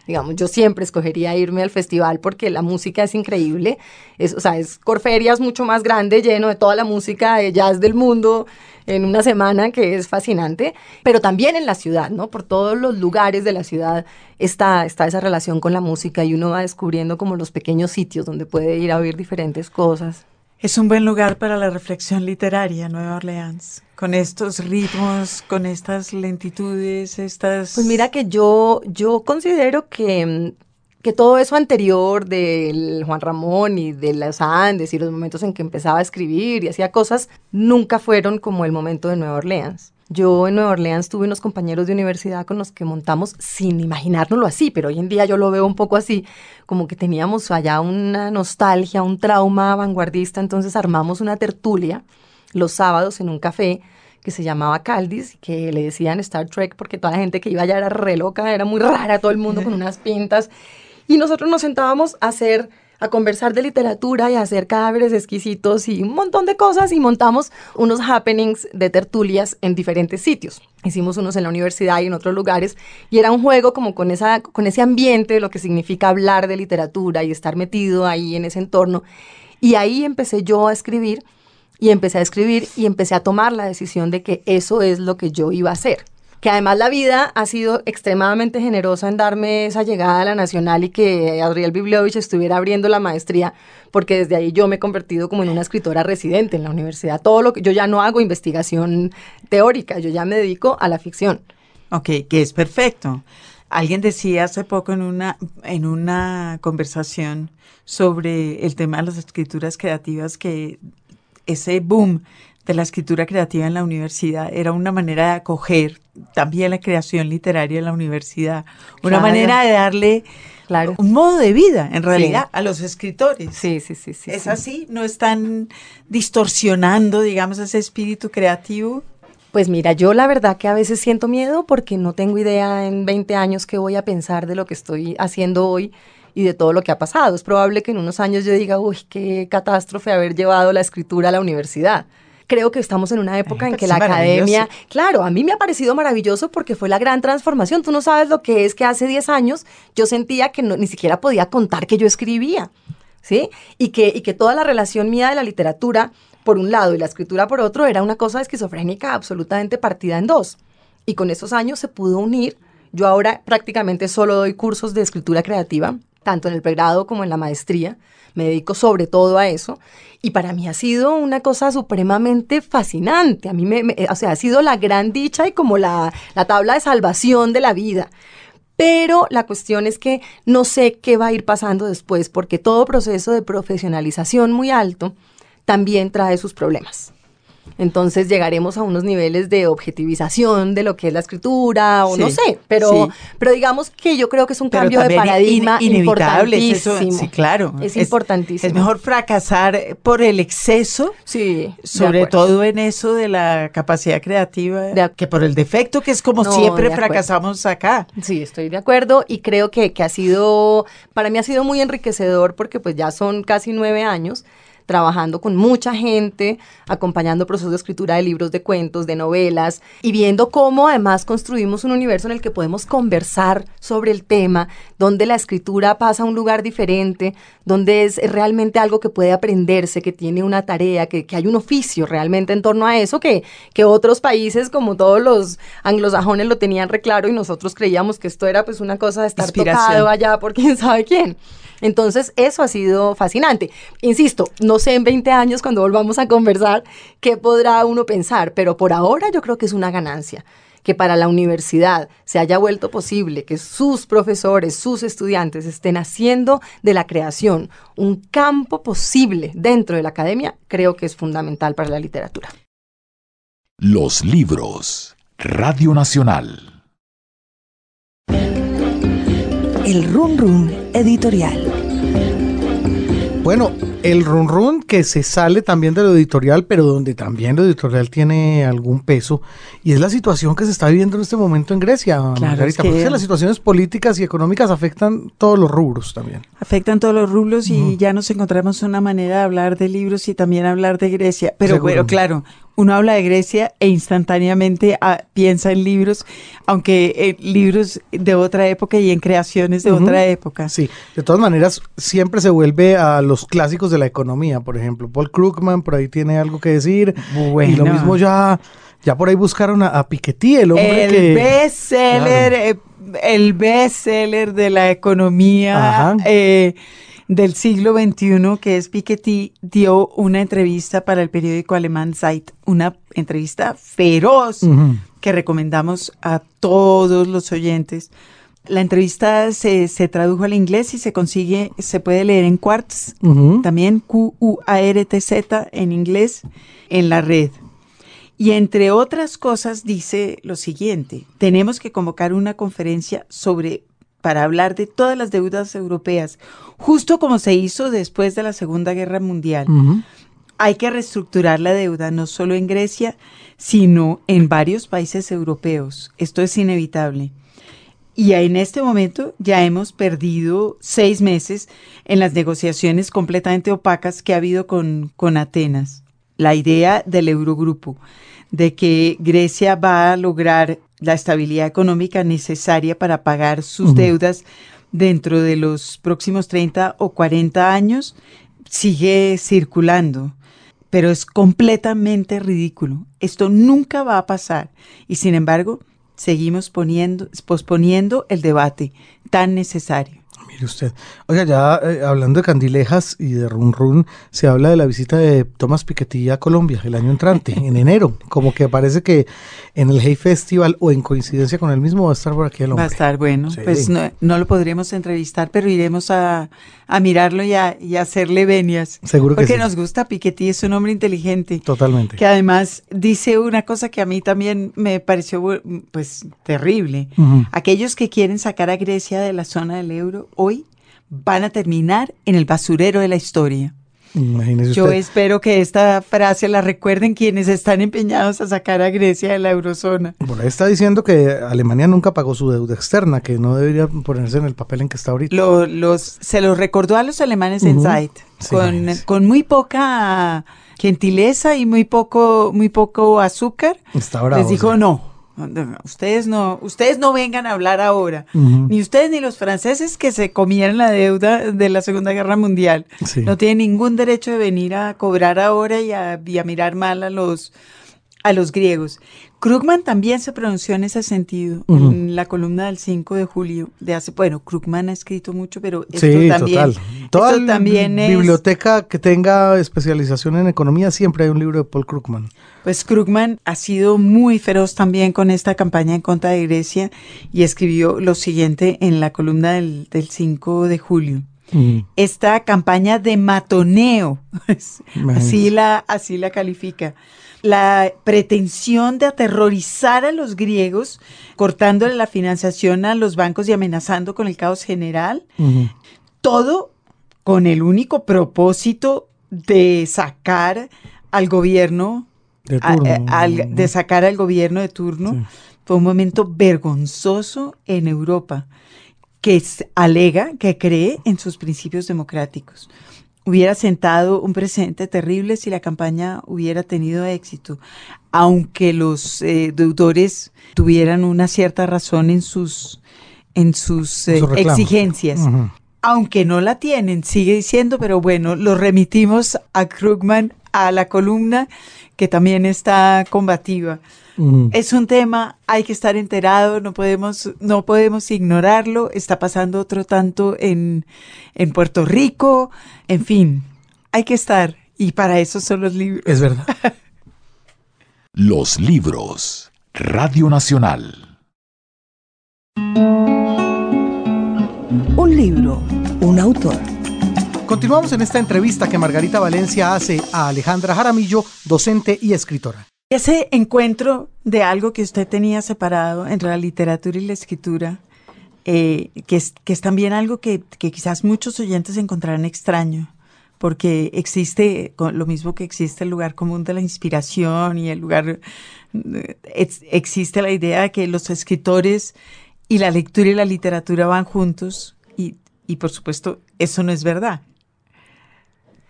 Digamos, yo siempre escogería irme al festival porque la música es increíble. Es, o sea, es Corferias mucho más grande, lleno de toda la música de jazz del mundo en una semana, que es fascinante. Pero también en la ciudad, ¿no? Por todos los lugares de la ciudad está, está esa relación con la música y uno va descubriendo como los pequeños sitios donde puede ir a oír diferentes cosas. Es un buen lugar para la reflexión literaria, Nueva Orleans. Con estos ritmos, con estas lentitudes, estas... Pues mira que yo, yo considero que, que todo eso anterior del Juan Ramón y de los Andes y los momentos en que empezaba a escribir y hacía cosas, nunca fueron como el momento de Nueva Orleans. Yo en Nueva Orleans tuve unos compañeros de universidad con los que montamos sin imaginárnoslo así, pero hoy en día yo lo veo un poco así, como que teníamos allá una nostalgia, un trauma vanguardista, entonces armamos una tertulia los sábados en un café que se llamaba Caldis, que le decían Star Trek porque toda la gente que iba allá era re loca, era muy rara, todo el mundo con [laughs] unas pintas. Y nosotros nos sentábamos a hacer a conversar de literatura y a hacer cadáveres exquisitos y un montón de cosas y montamos unos happenings de tertulias en diferentes sitios. Hicimos unos en la universidad y en otros lugares y era un juego como con, esa, con ese ambiente, lo que significa hablar de literatura y estar metido ahí en ese entorno. Y ahí empecé yo a escribir y empecé a escribir y empecé a tomar la decisión de que eso es lo que yo iba a hacer que además la vida ha sido extremadamente generosa en darme esa llegada a la Nacional y que Adriel Biblovich estuviera abriendo la maestría, porque desde ahí yo me he convertido como en una escritora residente en la universidad. Todo lo que yo ya no hago investigación teórica, yo ya me dedico a la ficción. Ok, que es perfecto. Alguien decía hace poco en una, en una conversación sobre el tema de las escrituras creativas que ese boom de la escritura creativa en la universidad era una manera de acoger también la creación literaria en la universidad, una manera de darle claro. un modo de vida, en realidad, a los escritores. Sí, sí, sí, sí. ¿Es así? ¿No están distorsionando, digamos, ese espíritu creativo? Pues mira, yo la verdad que a veces siento miedo porque no tengo idea en 20 años qué voy a pensar de lo que estoy haciendo hoy y de todo lo que ha pasado. Es probable que en unos años yo diga, uy, qué catástrofe haber llevado la escritura a la universidad creo que estamos en una época en que la academia, claro, a mí me ha parecido maravilloso porque fue la gran transformación. Tú no sabes lo que es que hace 10 años yo sentía que no, ni siquiera podía contar que yo escribía, ¿sí? Y que, y que toda la relación mía de la literatura, por un lado, y la escritura por otro, era una cosa esquizofrénica absolutamente partida en dos. Y con esos años se pudo unir. Yo ahora prácticamente solo doy cursos de escritura creativa, tanto en el pregrado como en la maestría me dedico sobre todo a eso. Y para mí ha sido una cosa supremamente fascinante. A mí me, o sea, ha sido la gran dicha y como la, la tabla de salvación de la vida. Pero la cuestión es que no sé qué va a ir pasando después, porque todo proceso de profesionalización muy alto también trae sus problemas. Entonces llegaremos a unos niveles de objetivización de lo que es la escritura o no sé, pero, pero digamos que yo creo que es un cambio de paradigma importantísimo. sí, claro. Es, importantísimo. Es mejor fracasar por el exceso, sí, sobre todo en eso de la capacidad creativa, que por el defecto, que es como siempre fracasamos acá. Sí, estoy de acuerdo y creo que, que ha sido, para mí ha sido muy enriquecedor porque pues ya son casi nueve años trabajando con mucha gente, acompañando procesos de escritura de libros de cuentos, de novelas, y viendo cómo además construimos un universo en el que podemos conversar sobre el tema, donde la escritura pasa a un lugar diferente, donde es realmente algo que puede aprenderse, que tiene una tarea, que, hay un oficio realmente en torno a eso, que, que otros países, como todos los anglosajones, lo tenían reclaro y nosotros creíamos que esto era pues una cosa de estar tocado allá por quién sabe quién. Entonces, eso ha sido fascinante. Insisto, no sé en 20 años cuando volvamos a conversar qué podrá uno pensar, pero por ahora yo creo que es una ganancia que para la universidad se haya vuelto posible que sus profesores, sus estudiantes estén haciendo de la creación un campo posible dentro de la academia, creo que es fundamental para la literatura. Los libros. Radio Nacional. El Run Run Editorial. Bueno, el run run que se sale también de lo editorial, pero donde también lo editorial tiene algún peso, y es la situación que se está viviendo en este momento en Grecia, claro, porque las situaciones políticas y económicas afectan todos los rubros también. Afectan todos los rubros y ya nos encontramos una manera de hablar de libros y también hablar de Grecia. Pero bueno, claro, uno habla de Grecia e instantáneamente ah, piensa en libros, aunque en libros de otra época y en creaciones de otra época. Sí, de todas maneras, siempre se vuelve a los clásicos de la economía, por ejemplo. Paul Krugman por ahí tiene algo que decir. Y lo mismo ya, ya por ahí buscaron a, Piketty, el hombre el que... Bestseller, eh, el bestseller de la economía. Eh, del siglo XXI, que es Piketty, dio una entrevista para el periódico alemán Zeit, una entrevista feroz que recomendamos a todos los oyentes. La entrevista se, tradujo al inglés y se consigue, se puede leer en Quartz, también Q-U-A-R-T-Z en inglés, en la red. Y entre otras cosas dice lo siguiente, tenemos que convocar una conferencia sobre para hablar de todas las deudas europeas, justo como se hizo después de la Segunda Guerra Mundial. Hay que reestructurar la deuda no solo en Grecia, sino en varios países europeos. Esto es inevitable. Y en este momento ya hemos perdido seis meses en las negociaciones completamente opacas que ha habido con, con Atenas. La idea del Eurogrupo de que Grecia va a lograr la estabilidad económica necesaria para pagar sus deudas dentro de los próximos 30 o 40 años sigue circulando, pero es completamente ridículo. Esto nunca va a pasar. Y sin embargo seguimos poniendo, posponiendo el debate tan necesario usted. Oiga, ya eh, hablando de candilejas y de run run, se habla de la visita de Tomás Piketty a Colombia el año entrante, [laughs] en enero. Como que parece que en el Hey Festival o en coincidencia con el mismo va a estar por aquí el hombre. Va a estar bueno. Pues no, lo podremos entrevistar, pero iremos a, mirarlo y a, hacerle venias. Seguro que Porque nos gusta Piketty, es un hombre inteligente. Totalmente. Que además dice una cosa que a mí también me pareció pues terrible. Aquellos que quieren sacar a Grecia de la zona del euro hoy van a terminar en el basurero de la historia. Yo espero que esta frase la recuerden quienes están empeñados a sacar a Grecia de la eurozona. Bueno, está diciendo que Alemania nunca pagó su deuda externa, que no debería ponerse en el papel en que está ahorita. los, se lo recordó a los alemanes en Zeit, con, con, muy poca gentileza y muy poco, muy poco azúcar. Les dijo no Ustedes no, ustedes no vengan a hablar ahora, ni ustedes ni los franceses que se comieron la deuda de la Segunda Guerra Mundial. No tienen ningún derecho de venir a cobrar ahora y a, mirar mal a los, a los griegos. Krugman también se pronunció en ese sentido, en la columna del 5 de julio de hace, bueno, Krugman ha escrito mucho, pero esto también, Toda también es... biblioteca que tenga especialización en economía, siempre hay un libro de Paul Krugman. Pues Krugman ha sido muy feroz también con esta campaña en contra de Grecia y escribió lo siguiente en la columna del, del 5 de julio. Esta campaña de matoneo, [laughs] así la, así la califica la pretensión de aterrorizar a los griegos, cortándole la financiación a los bancos y amenazando con el caos general, todo con el único propósito de sacar al gobierno, de, eh, sacar al gobierno de turno. Fue un momento vergonzoso en Europa que alega que cree en sus principios democráticos hubiera sentado un precedente terrible si la campaña hubiera tenido éxito, aunque los eh, deudores tuvieran una cierta razón en sus, en sus eh, exigencias. Aunque no la tienen, sigue diciendo, pero bueno, lo remitimos a Krugman, a la columna que también está combativa. Es un tema, hay que estar enterado, no podemos, no podemos ignorarlo. Está pasando otro tanto en, en Puerto Rico, en fin, hay que estar. Y para eso son los libros. Es verdad. [laughs] los libros. Radio Nacional. Un libro, un autor. Continuamos en esta entrevista que Margarita Valencia hace a Alejandra Jaramillo, docente y escritora. Ese encuentro de algo que usted tenía separado entre la literatura y la escritura, eh, que, es, que es también algo que, quizás muchos oyentes encontrarán extraño, porque existe lo mismo que existe el lugar común de la inspiración y el lugar, eh, existe la idea de que los escritores y la lectura y la literatura van juntos y, y por supuesto eso no es verdad,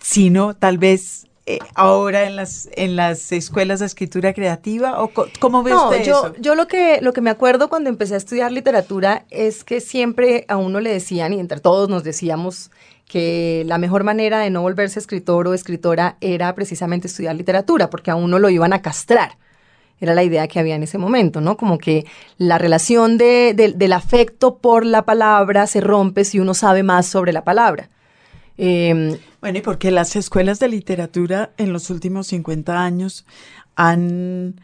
sino tal vez eh, ahora en las en las escuelas de escritura creativa o cómo ve usted yo, eso? Yo lo que lo que me acuerdo cuando empecé a estudiar literatura es que siempre a uno le decían y entre todos nos decíamos que la mejor manera de no volverse escritor o escritora era precisamente estudiar literatura, porque a uno lo iban a castrar. Era la idea que había en ese momento, ¿no? Como que la relación del afecto por la palabra se rompe si uno sabe más sobre la palabra. Em, bueno, y porque las escuelas de literatura en los últimos 50 años han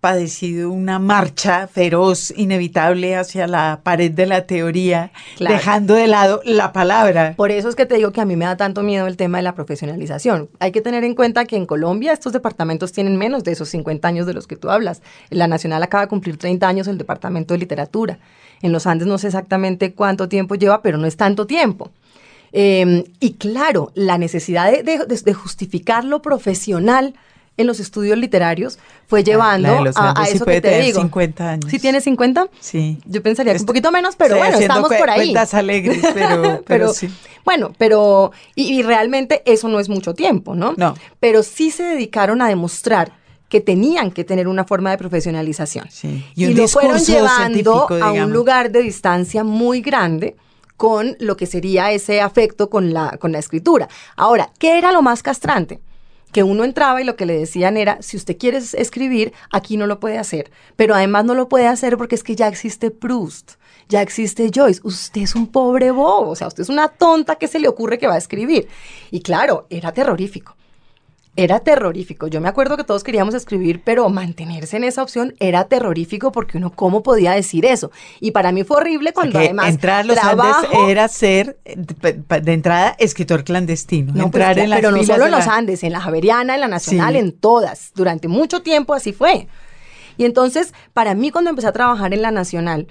padecido una marcha feroz, inevitable hacia la pared de la teoría, dejando de lado la palabra. Por eso es que te digo que a mí me da tanto miedo el tema de la profesionalización. Hay que tener en cuenta que en Colombia estos departamentos tienen menos de esos 50 años de los que tú hablas. La Nacional acaba de cumplir 30 años el Departamento de Literatura. En los Andes no sé exactamente cuánto tiempo lleva, pero no es tanto tiempo. Em, y claro, la necesidad de, justificar lo profesional en los estudios literarios fue llevando a, eso que te digo. 50 años. ¿Sí tiene 50? Sí. Yo pensaría que un poquito menos, pero bueno, estamos por ahí. Cuentas alegres, [laughs] pero, pero, sí. Bueno, pero y, y, realmente eso no es mucho tiempo, ¿no? No. Pero sí se dedicaron a demostrar que tenían que tener una forma de profesionalización. Sí. Y, lo fueron llevando a un lugar de distancia muy grande con lo que sería ese afecto con la, con la escritura. Ahora, ¿qué era lo más castrante? que uno entraba y lo que le decían era, si usted quiere escribir, aquí no lo puede hacer. Pero además no lo puede hacer porque es que ya existe Proust, ya existe Joyce. Usted es un pobre bobo, o sea, usted es una tonta que se le ocurre que va a escribir. Y claro, era terrorífico era terrorífico. Yo me acuerdo que todos queríamos escribir, pero mantenerse en esa opción era terrorífico porque uno cómo podía decir eso. Y para mí fue horrible cuando además entrar los Andes era ser de entrada escritor clandestino. No, pues, entrar en pero no solo en los Andes, en la Javeriana, en la Nacional, en todas. Durante mucho tiempo así fue. Y entonces, para mí cuando empecé a trabajar en la Nacional,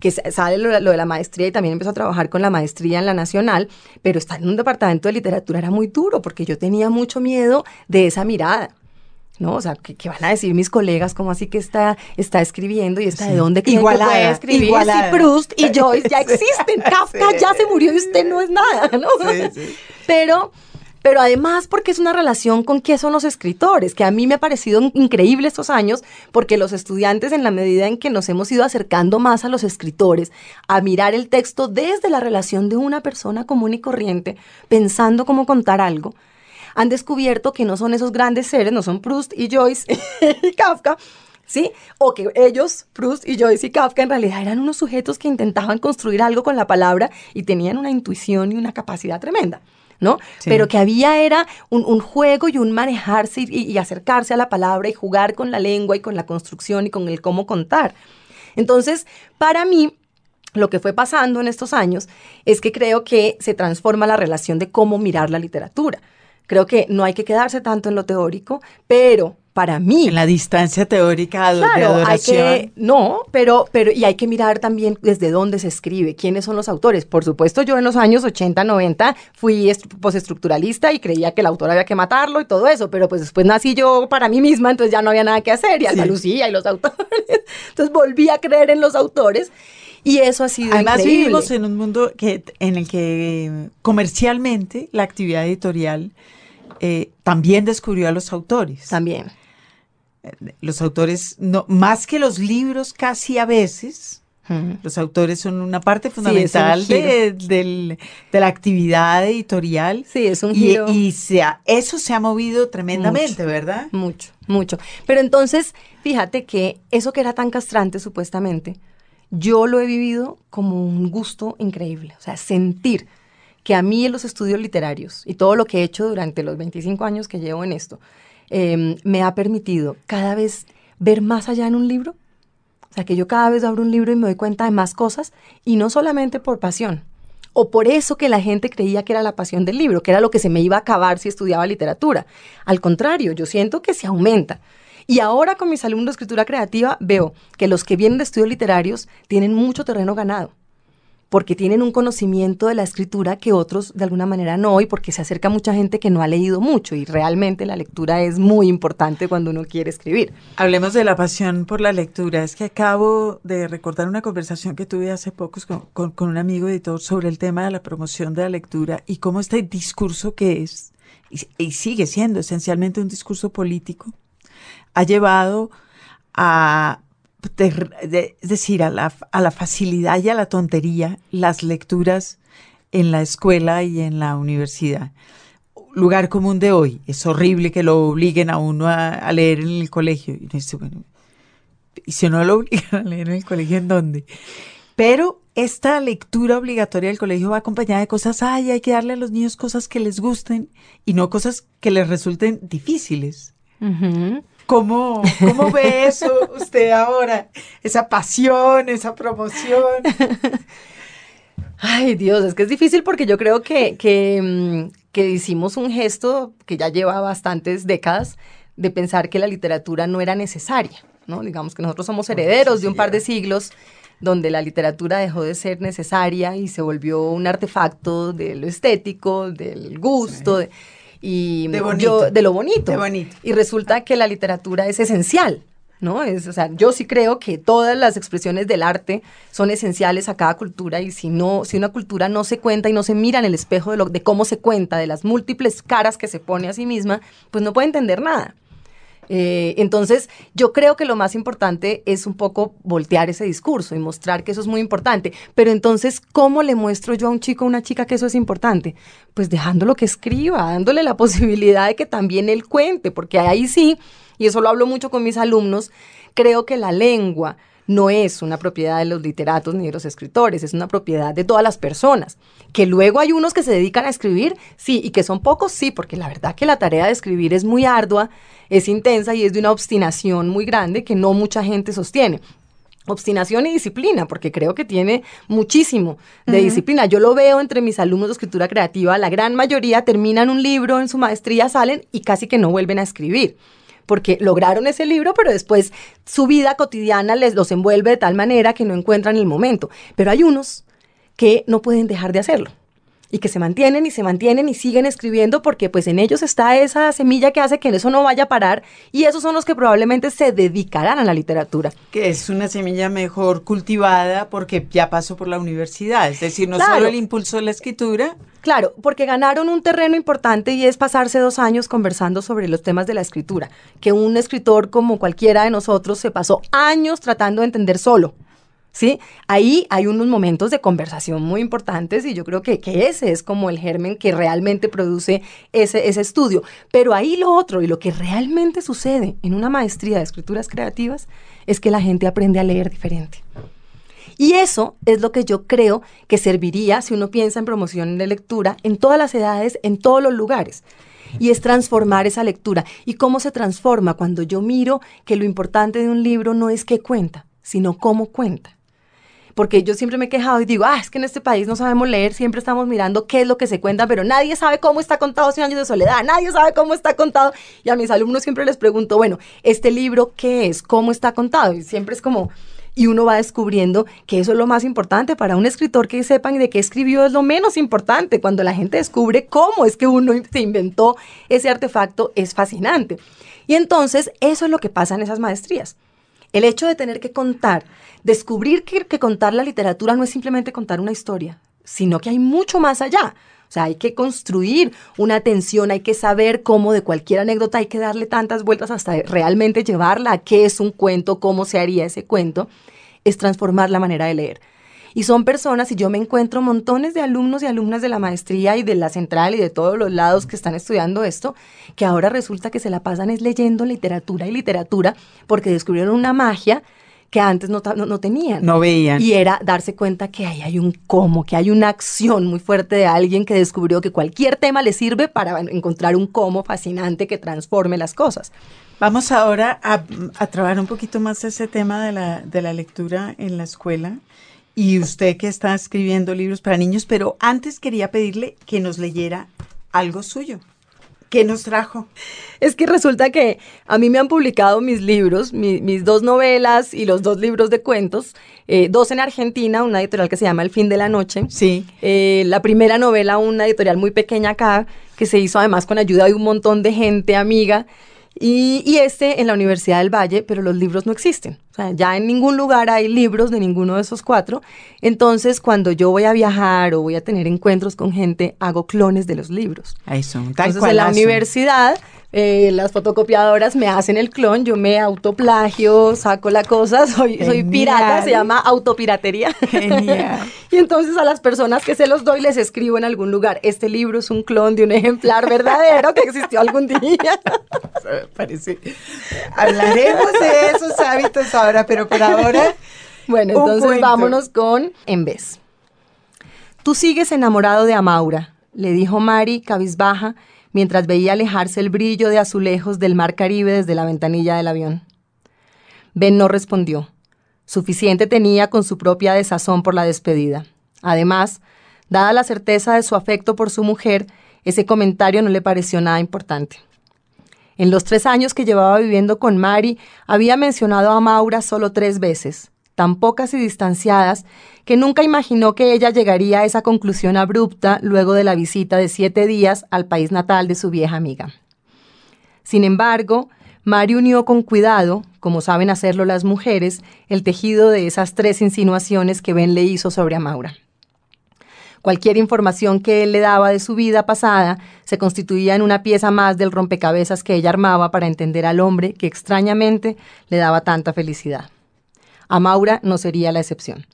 que sale lo, de la maestría y también empezó a trabajar con la maestría en la nacional, pero estar en un departamento de literatura era muy duro porque yo tenía mucho miedo de esa mirada. ¿no? O sea, ¿qué, van a decir mis colegas? ¿Cómo así que está, está escribiendo y está de dónde creen que puede escribir? Igualada. Si Proust y [laughs] Joyce ya existen, Kafka ya se murió y usted no es nada, ¿no? Pero pero además porque es una relación con qué son los escritores, que a mí me ha parecido increíble estos años, porque los estudiantes en la medida en que nos hemos ido acercando más a los escritores, a mirar el texto desde la relación de una persona común y corriente, pensando cómo contar algo, han descubierto que no son esos grandes seres, no son Proust y Joyce [laughs] y Kafka, ¿sí? O que ellos, Proust y Joyce y Kafka, en realidad eran unos sujetos que intentaban construir algo con la palabra y tenían una intuición y una capacidad tremenda. ¿No? Pero que había era un, juego y un manejarse y, acercarse a la palabra y jugar con la lengua y con la construcción y con el cómo contar. Entonces, para mí, lo que fue pasando en estos años es que creo que se transforma la relación de cómo mirar la literatura. Creo que no hay que quedarse tanto en lo teórico, pero para mí. En la distancia teórica de adoración. Hay que, no, pero, pero, y hay que mirar también desde dónde se escribe, quiénes son los autores. Por supuesto, yo en los años 80, 90 fui postestructuralista y creía que el autor había que matarlo y todo eso, pero pues después nací yo para mí misma, entonces ya no había nada que hacer, y Alba Lucía y los autores. [laughs] Entonces volví a creer en los autores. Y eso ha sido Además vivimos en un mundo que, en el que comercialmente la actividad editorial eh, también descubrió a los autores. También los autores, no, más que los libros casi a veces, los autores son una parte fundamental de, la actividad editorial. Sí, es un giro. Y, eso se ha movido tremendamente, ¿verdad? Mucho, mucho. Pero entonces, fíjate que eso que era tan castrante supuestamente, yo lo he vivido como un gusto increíble. O sea, sentir que a mí en los estudios literarios y todo lo que he hecho durante los 25 años que llevo en esto, Em, me ha permitido cada vez ver más allá en un libro. O sea, que yo cada vez abro un libro y me doy cuenta de más cosas, y no solamente por pasión, o por eso que la gente creía que era la pasión del libro, que era lo que se me iba a acabar si estudiaba literatura. Al contrario, yo siento que se aumenta. Y ahora con mis alumnos de escritura creativa veo que los que vienen de estudios literarios tienen mucho terreno ganado porque tienen un conocimiento de la escritura que otros de alguna manera no, y porque se acerca mucha gente que no ha leído mucho, y realmente la lectura es muy importante cuando uno quiere escribir. Hablemos de la pasión por la lectura. Es que acabo de recordar una conversación que tuve hace pocos con, un amigo editor sobre el tema de la promoción de la lectura y cómo este discurso que es, y sigue siendo esencialmente un discurso político, ha llevado a es decir, a la, a la facilidad y a la tontería las lecturas en la escuela y en la universidad. Lugar común de hoy. Es horrible que lo obliguen a uno a, leer en el colegio. Y dice, bueno, ¿y si no lo obligan a leer en el colegio, en dónde? Pero esta lectura obligatoria del colegio va acompañada de cosas, ay, hay que darle a los niños cosas que les gusten y no cosas que les resulten difíciles. ¿Cómo, ¿Cómo ve [laughs] eso usted ahora? Esa pasión, esa promoción. Ay, Dios, es que es difícil porque yo creo que, que, mm, que, hicimos un gesto que ya lleva bastantes décadas de pensar que la literatura no era necesaria, ¿no? Digamos que nosotros somos herederos de un par de siglos donde la literatura dejó de ser necesaria y se volvió un artefacto de lo estético, del gusto. Y de, yo, de lo bonito. De bonito. Y resulta que la literatura es esencial. ¿No? Es, o sea, yo sí creo que todas las expresiones del arte son esenciales a cada cultura y si no, si una cultura no se cuenta y no se mira en el espejo de, lo, de cómo se cuenta, de las múltiples caras que se pone a sí misma, pues no puede entender nada. Eh, entonces, yo creo que lo más importante es un poco voltear ese discurso y mostrar que eso es muy importante. Pero entonces, ¿cómo le muestro yo a un chico o una chica que eso es importante? Pues dejándolo que escriba, dándole la [laughs] posibilidad de que también él cuente, porque ahí sí, y eso lo hablo mucho con mis alumnos, creo que la lengua, no es una propiedad de los literatos ni de los escritores, es una propiedad de todas las personas. Que luego hay unos que se dedican a escribir, sí, y que son pocos, sí, porque la verdad que la tarea de escribir es muy ardua, es intensa y es de una obstinación muy grande que no mucha gente sostiene obstinación y disciplina, porque creo que tiene muchísimo de disciplina. Yo lo veo entre mis alumnos de escritura creativa, la gran mayoría terminan un libro en su maestría, salen y casi que no vuelven a escribir porque lograron ese libro, pero después su vida cotidiana les los envuelve de tal manera que no encuentran el momento. Pero hay unos que no pueden dejar de hacerlo y que se mantienen y se mantienen y siguen escribiendo porque pues en ellos está esa semilla que hace que eso no vaya a parar y esos son los que probablemente se dedicarán a la literatura. Que es una semilla mejor cultivada porque ya pasó por la universidad, es decir, no solo el impulso de la escritura. Claro, porque ganaron un terreno importante y es pasarse dos años conversando sobre los temas de la escritura, que un escritor como cualquiera de nosotros se pasó años tratando de entender solo. ¿Sí? Ahí hay unos momentos de conversación muy importantes y yo creo que, ese es como el germen que realmente produce ese, ese estudio. Pero ahí lo otro y lo que realmente sucede en una maestría de escrituras creativas es que la gente aprende a leer diferente. Y eso es lo que yo creo que serviría si uno piensa en promoción de lectura en todas las edades, en todos los lugares. Y es transformar esa lectura. ¿Y cómo se transforma cuando yo miro que lo importante de un libro no es qué cuenta, sino cómo cuenta? Porque yo siempre me he quejado y digo, ah, es que en este país no sabemos leer, siempre estamos mirando qué es lo que se cuenta, pero nadie sabe cómo está contado Cien años de soledad, nadie sabe cómo está contado. Y a mis alumnos siempre les pregunto, bueno, este libro, ¿qué es? ¿Cómo está contado? Y siempre es como, y uno va descubriendo que eso es lo más importante para un escritor que sepan de qué escribió es lo menos importante. Cuando la gente descubre cómo es que uno se inventó ese artefacto es fascinante. Y entonces eso es lo que pasa en esas maestrías. El hecho de tener que contar, descubrir que, contar la literatura no es simplemente contar una historia, sino que hay mucho más allá. O sea, hay que construir una atención, hay que saber cómo de cualquier anécdota hay que darle tantas vueltas hasta realmente llevarla a qué es un cuento, cómo se haría ese cuento, es transformar la manera de leer. Y son personas, y yo me encuentro montones de alumnos y alumnas de la maestría y de la central y de todos los lados que están estudiando esto, que ahora resulta que se la pasan es leyendo literatura y literatura porque descubrieron una magia que antes no, no, tenían. No veían. Y era darse cuenta que ahí hay un cómo, que hay una acción muy fuerte de alguien que descubrió que cualquier tema le sirve para encontrar un cómo fascinante que transforme las cosas. Vamos ahora a, a trabajar un poquito más ese tema de la, de la lectura en la escuela y usted que está escribiendo libros para niños, pero antes quería pedirle que nos leyera algo suyo. ¿Qué nos trajo? Es que resulta que a mí me han publicado mis libros, mis dos novelas y los dos libros de cuentos, eh, dos en Argentina, una editorial que se llama El fin de la noche. Sí. Eh, la primera novela, una editorial muy pequeña acá, que se hizo además con ayuda de un montón de gente amiga. Y, este en la Universidad del Valle, pero los libros no existen. O sea, ya en ningún lugar hay libros de ninguno de esos cuatro. Entonces, cuando yo voy a viajar o voy a tener encuentros con gente, hago clones de los libros. Eso, tal Entonces, en la universidad eh, las fotocopiadoras me hacen el clon, yo me autoplagio, saco la cosa, [laughs] soy, soy pirata, se llama autopiratería. Genial. [laughs] y entonces a las personas que se los doy les escribo en algún lugar, este libro es un clon de un ejemplar verdadero que existió algún día. [laughs] Parece. Hablaremos de esos hábitos ahora, pero por ahora... [laughs] Bueno, entonces vámonos con En vez. Tú sigues enamorado de Amaura, le dijo Mari, cabizbaja, mientras veía alejarse el brillo de azulejos del mar Caribe desde la ventanilla del avión. Ben no respondió. Suficiente tenía con su propia desazón por la despedida. Además, dada la certeza de su afecto por su mujer, ese comentario no le pareció nada importante. En los tres años que llevaba viviendo con Mari, había mencionado a Maura solo tres veces, tan pocas y distanciadas, que nunca imaginó que ella llegaría a esa conclusión abrupta luego de la visita de siete días al país natal de su vieja amiga. Sin embargo, Mari unió con cuidado, como saben hacerlo las mujeres, el tejido de esas tres insinuaciones que Ben le hizo sobre Amaura. Cualquier información que él le daba de su vida pasada se constituía en una pieza más del rompecabezas que ella armaba para entender al hombre que extrañamente le daba tanta felicidad. A Maura no sería la excepción.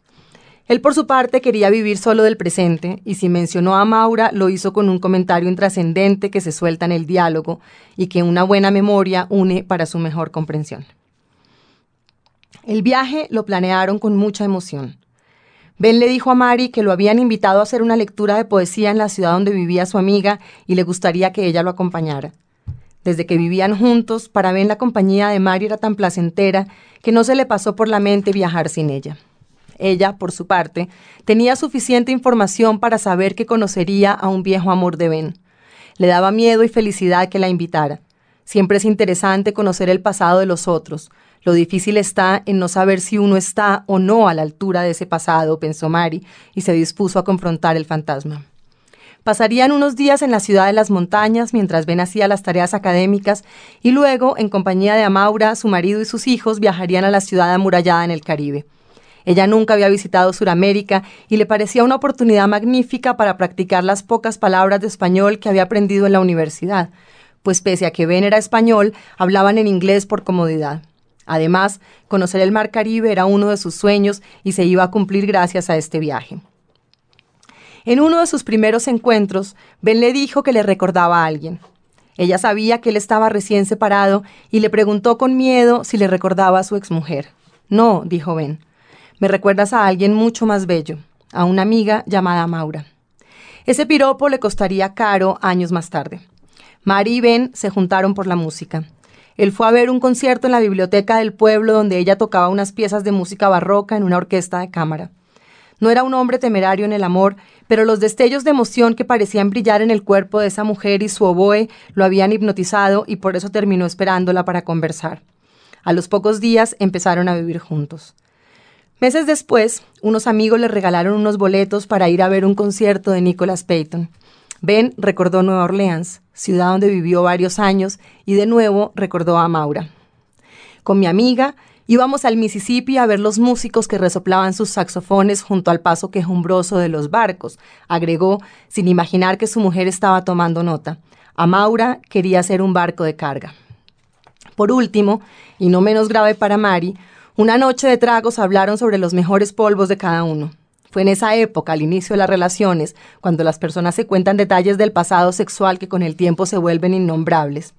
Él por su parte quería vivir solo del presente y si mencionó a Maura lo hizo con un comentario intrascendente que se suelta en el diálogo y que una buena memoria une para su mejor comprensión. El viaje lo planearon con mucha emoción. Ben le dijo a Mari que lo habían invitado a hacer una lectura de poesía en la ciudad donde vivía su amiga y le gustaría que ella lo acompañara. Desde que vivían juntos, para Ben la compañía de Mari era tan placentera que no se le pasó por la mente viajar sin ella. Ella, por su parte, tenía suficiente información para saber que conocería a un viejo amor de Ben. Le daba miedo y felicidad que la invitara. Siempre es interesante conocer el pasado de los otros, lo difícil está en no saber si uno está o no a la altura de ese pasado, pensó Mari, y se dispuso a confrontar el fantasma. Pasarían unos días en la ciudad de las montañas mientras Ben hacía las tareas académicas y luego, en compañía de Amaura, su marido y sus hijos, viajarían a la ciudad amurallada en el Caribe. Ella nunca había visitado Sudamérica y le parecía una oportunidad magnífica para practicar las pocas palabras de español que había aprendido en la universidad, pues pese a que Ben era español, hablaban en inglés por comodidad. Además, conocer el Mar Caribe era uno de sus sueños y se iba a cumplir gracias a este viaje. En uno de sus primeros encuentros, Ben le dijo que le recordaba a alguien. Ella sabía que él estaba recién separado y le preguntó con miedo si le recordaba a su exmujer. No, dijo Ben, me recuerdas a alguien mucho más bello, a una amiga llamada Maura. Ese piropo le costaría caro años más tarde. Mari y Ben se juntaron por la música. Él fue a ver un concierto en la biblioteca del pueblo donde ella tocaba unas piezas de música barroca en una orquesta de cámara. No era un hombre temerario en el amor, pero los destellos de emoción que parecían brillar en el cuerpo de esa mujer y su oboe lo habían hipnotizado y por eso terminó esperándola para conversar. A los pocos días empezaron a vivir juntos. Meses después, unos amigos le regalaron unos boletos para ir a ver un concierto de Nicholas Payton. Ben recordó Nueva Orleans, ciudad donde vivió varios años, y de nuevo recordó a Maura. Con mi amiga íbamos al Mississippi a ver los músicos que resoplaban sus saxofones junto al paso quejumbroso de los barcos, agregó, sin imaginar que su mujer estaba tomando nota. A Maura quería ser un barco de carga. Por último, y no menos grave para Mari, una noche de tragos hablaron sobre los mejores polvos de cada uno. Fue en esa época, al inicio de las relaciones, cuando las personas se cuentan detalles del pasado sexual que con el tiempo se vuelven innombrables.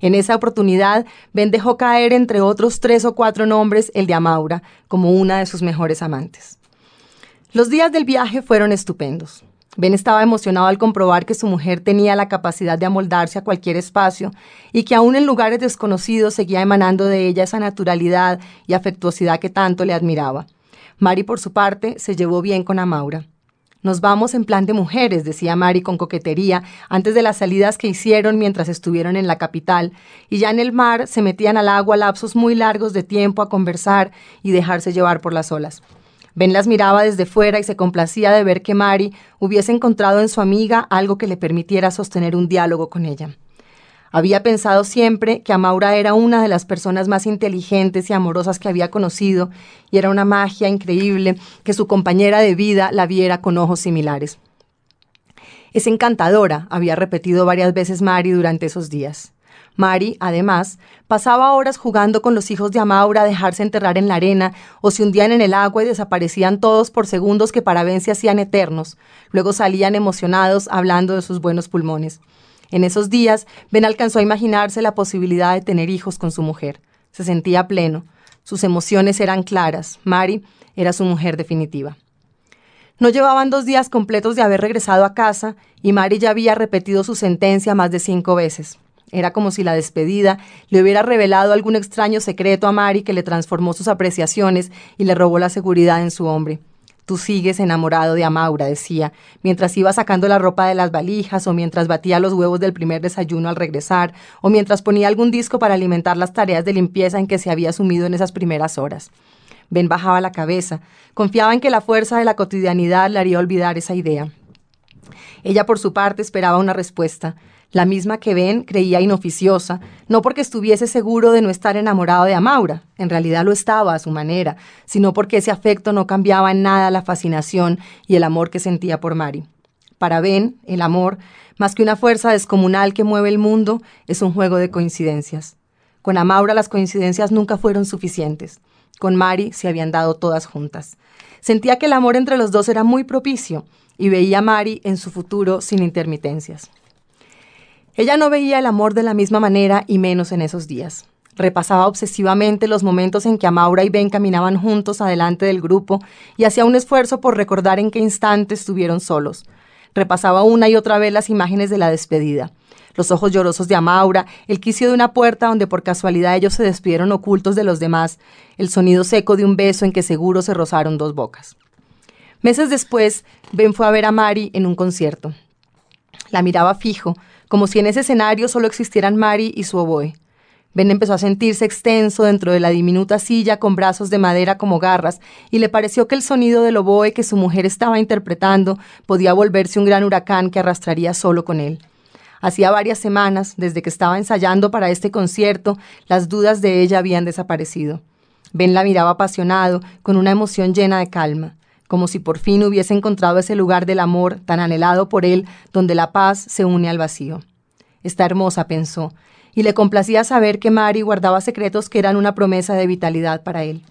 En esa oportunidad, Ben dejó caer entre otros tres o cuatro nombres el de Amaura, como una de sus mejores amantes. Los días del viaje fueron estupendos. Ben estaba emocionado al comprobar que su mujer tenía la capacidad de amoldarse a cualquier espacio y que aún en lugares desconocidos seguía emanando de ella esa naturalidad y afectuosidad que tanto le admiraba. Mari, por su parte, se llevó bien con Amaura. Nos vamos en plan de mujeres, decía Mari con coquetería, antes de las salidas que hicieron mientras estuvieron en la capital, y ya en el mar se metían al agua lapsos muy largos de tiempo a conversar y dejarse llevar por las olas. Ben las miraba desde fuera y se complacía de ver que Mari hubiese encontrado en su amiga algo que le permitiera sostener un diálogo con ella. Había pensado siempre que Amaura era una de las personas más inteligentes y amorosas que había conocido, y era una magia increíble que su compañera de vida la viera con ojos similares. Es encantadora, había repetido varias veces Mari durante esos días. Mari, además, pasaba horas jugando con los hijos de Amaura a dejarse enterrar en la arena o se hundían en el agua y desaparecían todos por segundos que para Ben se hacían eternos. Luego salían emocionados hablando de sus buenos pulmones. En esos días, Ben alcanzó a imaginarse la posibilidad de tener hijos con su mujer. Se sentía pleno. Sus emociones eran claras. Mari era su mujer definitiva. No llevaban dos días completos de haber regresado a casa y Mari ya había repetido su sentencia más de cinco veces. Era como si la despedida le hubiera revelado algún extraño secreto a Mari que le transformó sus apreciaciones y le robó la seguridad en su hombre. Tú sigues enamorado de Amaura, decía, mientras iba sacando la ropa de las valijas, o mientras batía los huevos del primer desayuno al regresar, o mientras ponía algún disco para alimentar las tareas de limpieza en que se había sumido en esas primeras horas. Ben bajaba la cabeza, confiaba en que la fuerza de la cotidianidad le haría olvidar esa idea. Ella por su parte esperaba una respuesta, la misma que Ben creía inoficiosa, no porque estuviese seguro de no estar enamorado de Amaura, en realidad lo estaba a su manera, sino porque ese afecto no cambiaba en nada la fascinación y el amor que sentía por Mari. Para Ben, el amor, más que una fuerza descomunal que mueve el mundo, es un juego de coincidencias. Con Amaura las coincidencias nunca fueron suficientes. Con Mari se habían dado todas juntas. Sentía que el amor entre los dos era muy propicio y veía a Mari en su futuro sin intermitencias. Ella no veía el amor de la misma manera y menos en esos días. Repasaba obsesivamente los momentos en que Amaura y Ben caminaban juntos adelante del grupo y hacía un esfuerzo por recordar en qué instante estuvieron solos. Repasaba una y otra vez las imágenes de la despedida. Los ojos llorosos de Amaura, el quicio de una puerta donde por casualidad ellos se despidieron ocultos de los demás, el sonido seco de un beso en que seguro se rozaron dos bocas. Meses después, Ben fue a ver a Mari en un concierto. La miraba fijo, como si en ese escenario solo existieran Mari y su oboe. Ben empezó a sentirse extenso dentro de la diminuta silla con brazos de madera como garras, y le pareció que el sonido del oboe que su mujer estaba interpretando podía volverse un gran huracán que arrastraría solo con él. Hacía varias semanas, desde que estaba ensayando para este concierto, las dudas de ella habían desaparecido. Ben la miraba apasionado, con una emoción llena de calma como si por fin hubiese encontrado ese lugar del amor tan anhelado por él, donde la paz se une al vacío. Está hermosa, pensó, y le complacía saber que Mari guardaba secretos que eran una promesa de vitalidad para él.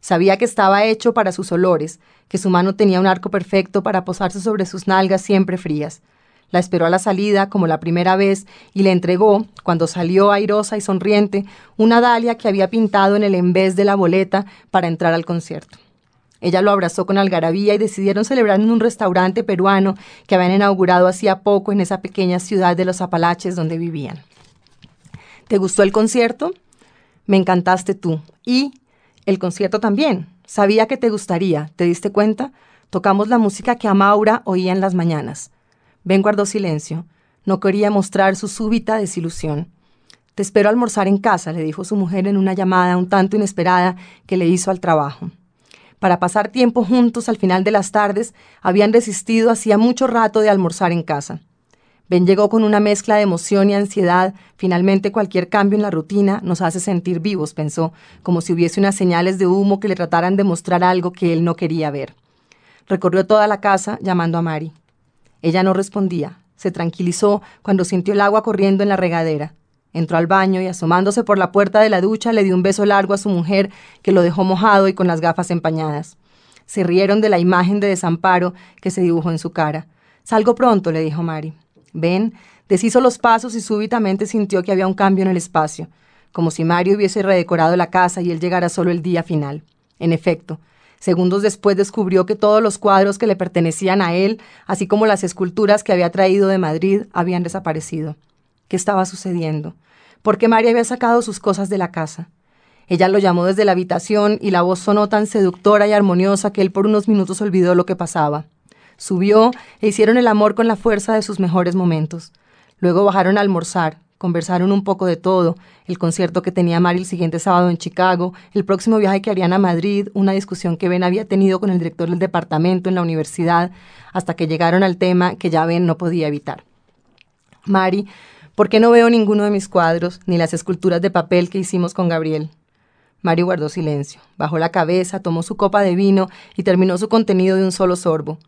Sabía que estaba hecho para sus olores, que su mano tenía un arco perfecto para posarse sobre sus nalgas siempre frías. La esperó a la salida, como la primera vez, y le entregó, cuando salió airosa y sonriente, una dalia que había pintado en el envés de la boleta para entrar al concierto. Ella lo abrazó con algarabía y decidieron celebrar en un restaurante peruano que habían inaugurado hacía poco en esa pequeña ciudad de los Apalaches donde vivían. ¿Te gustó el concierto? Me encantaste tú. Y el concierto también. Sabía que te gustaría. ¿Te diste cuenta? Tocamos la música que Amaura oía en las mañanas. Ben guardó silencio. No quería mostrar su súbita desilusión. Te espero almorzar en casa, le dijo su mujer en una llamada un tanto inesperada que le hizo al trabajo para pasar tiempo juntos al final de las tardes, habían resistido hacía mucho rato de almorzar en casa. Ben llegó con una mezcla de emoción y ansiedad. Finalmente cualquier cambio en la rutina nos hace sentir vivos, pensó, como si hubiese unas señales de humo que le trataran de mostrar algo que él no quería ver. Recorrió toda la casa llamando a Mari. Ella no respondía. Se tranquilizó cuando sintió el agua corriendo en la regadera. Entró al baño y asomándose por la puerta de la ducha le dio un beso largo a su mujer, que lo dejó mojado y con las gafas empañadas. Se rieron de la imagen de desamparo que se dibujó en su cara. Salgo pronto, le dijo Mari. Ven, deshizo los pasos y súbitamente sintió que había un cambio en el espacio, como si Mario hubiese redecorado la casa y él llegara solo el día final. En efecto, segundos después descubrió que todos los cuadros que le pertenecían a él, así como las esculturas que había traído de Madrid, habían desaparecido. ¿Qué estaba sucediendo? porque María había sacado sus cosas de la casa. Ella lo llamó desde la habitación y la voz sonó tan seductora y armoniosa que él por unos minutos olvidó lo que pasaba. Subió e hicieron el amor con la fuerza de sus mejores momentos. Luego bajaron a almorzar, conversaron un poco de todo, el concierto que tenía Mari el siguiente sábado en Chicago, el próximo viaje que harían a Madrid, una discusión que Ben había tenido con el director del departamento en la universidad, hasta que llegaron al tema que ya Ben no podía evitar. Mari ¿Por qué no veo ninguno de mis cuadros, ni las esculturas de papel que hicimos con Gabriel? Mario guardó silencio, bajó la cabeza, tomó su copa de vino y terminó su contenido de un solo sorbo.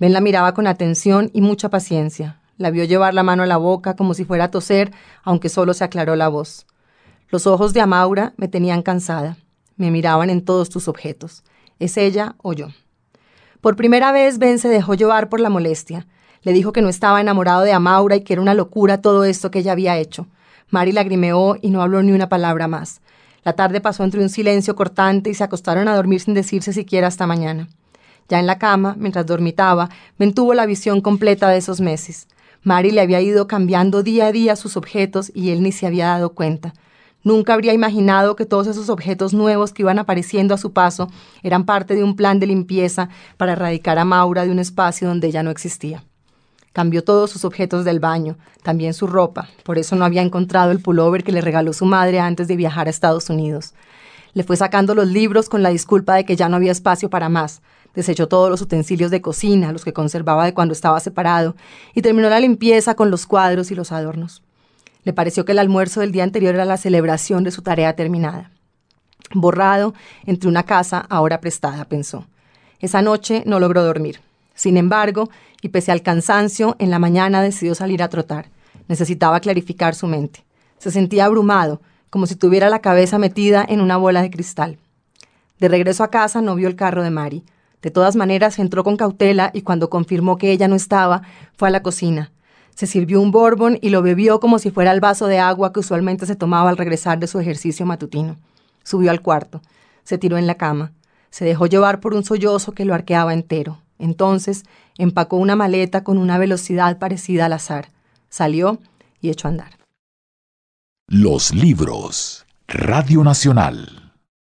Ben la miraba con atención y mucha paciencia. La vio llevar la mano a la boca como si fuera a toser, aunque solo se aclaró la voz. Los ojos de Amaura me tenían cansada. Me miraban en todos tus objetos. ¿Es ella o yo? Por primera vez Ben se dejó llevar por la molestia. Le dijo que no estaba enamorado de Amaura y que era una locura todo esto que ella había hecho. Mari lagrimeó y no habló ni una palabra más. La tarde pasó entre un silencio cortante y se acostaron a dormir sin decirse siquiera hasta mañana. Ya en la cama, mientras dormitaba, Ben tuvo la visión completa de esos meses. Mari le había ido cambiando día a día sus objetos y él ni se había dado cuenta. Nunca habría imaginado que todos esos objetos nuevos que iban apareciendo a su paso eran parte de un plan de limpieza para erradicar a Maura de un espacio donde ella no existía. Cambió todos sus objetos del baño, también su ropa, por eso no había encontrado el pullover que le regaló su madre antes de viajar a Estados Unidos. Le fue sacando los libros con la disculpa de que ya no había espacio para más. Desechó todos los utensilios de cocina, los que conservaba de cuando estaba separado, y terminó la limpieza con los cuadros y los adornos. Le pareció que el almuerzo del día anterior era la celebración de su tarea terminada. Borrado entre una casa ahora prestada, pensó. Esa noche no logró dormir. Sin embargo, y pese al cansancio, en la mañana decidió salir a trotar. Necesitaba clarificar su mente. Se sentía abrumado, como si tuviera la cabeza metida en una bola de cristal. De regreso a casa no vio el carro de Mari. De todas maneras entró con cautela y cuando confirmó que ella no estaba, fue a la cocina. Se sirvió un bourbon y lo bebió como si fuera el vaso de agua que usualmente se tomaba al regresar de su ejercicio matutino. Subió al cuarto, se tiró en la cama, se dejó llevar por un sollozo que lo arqueaba entero. Entonces empacó una maleta con una velocidad parecida al azar. Salió y echó a andar. Los libros. Radio Nacional.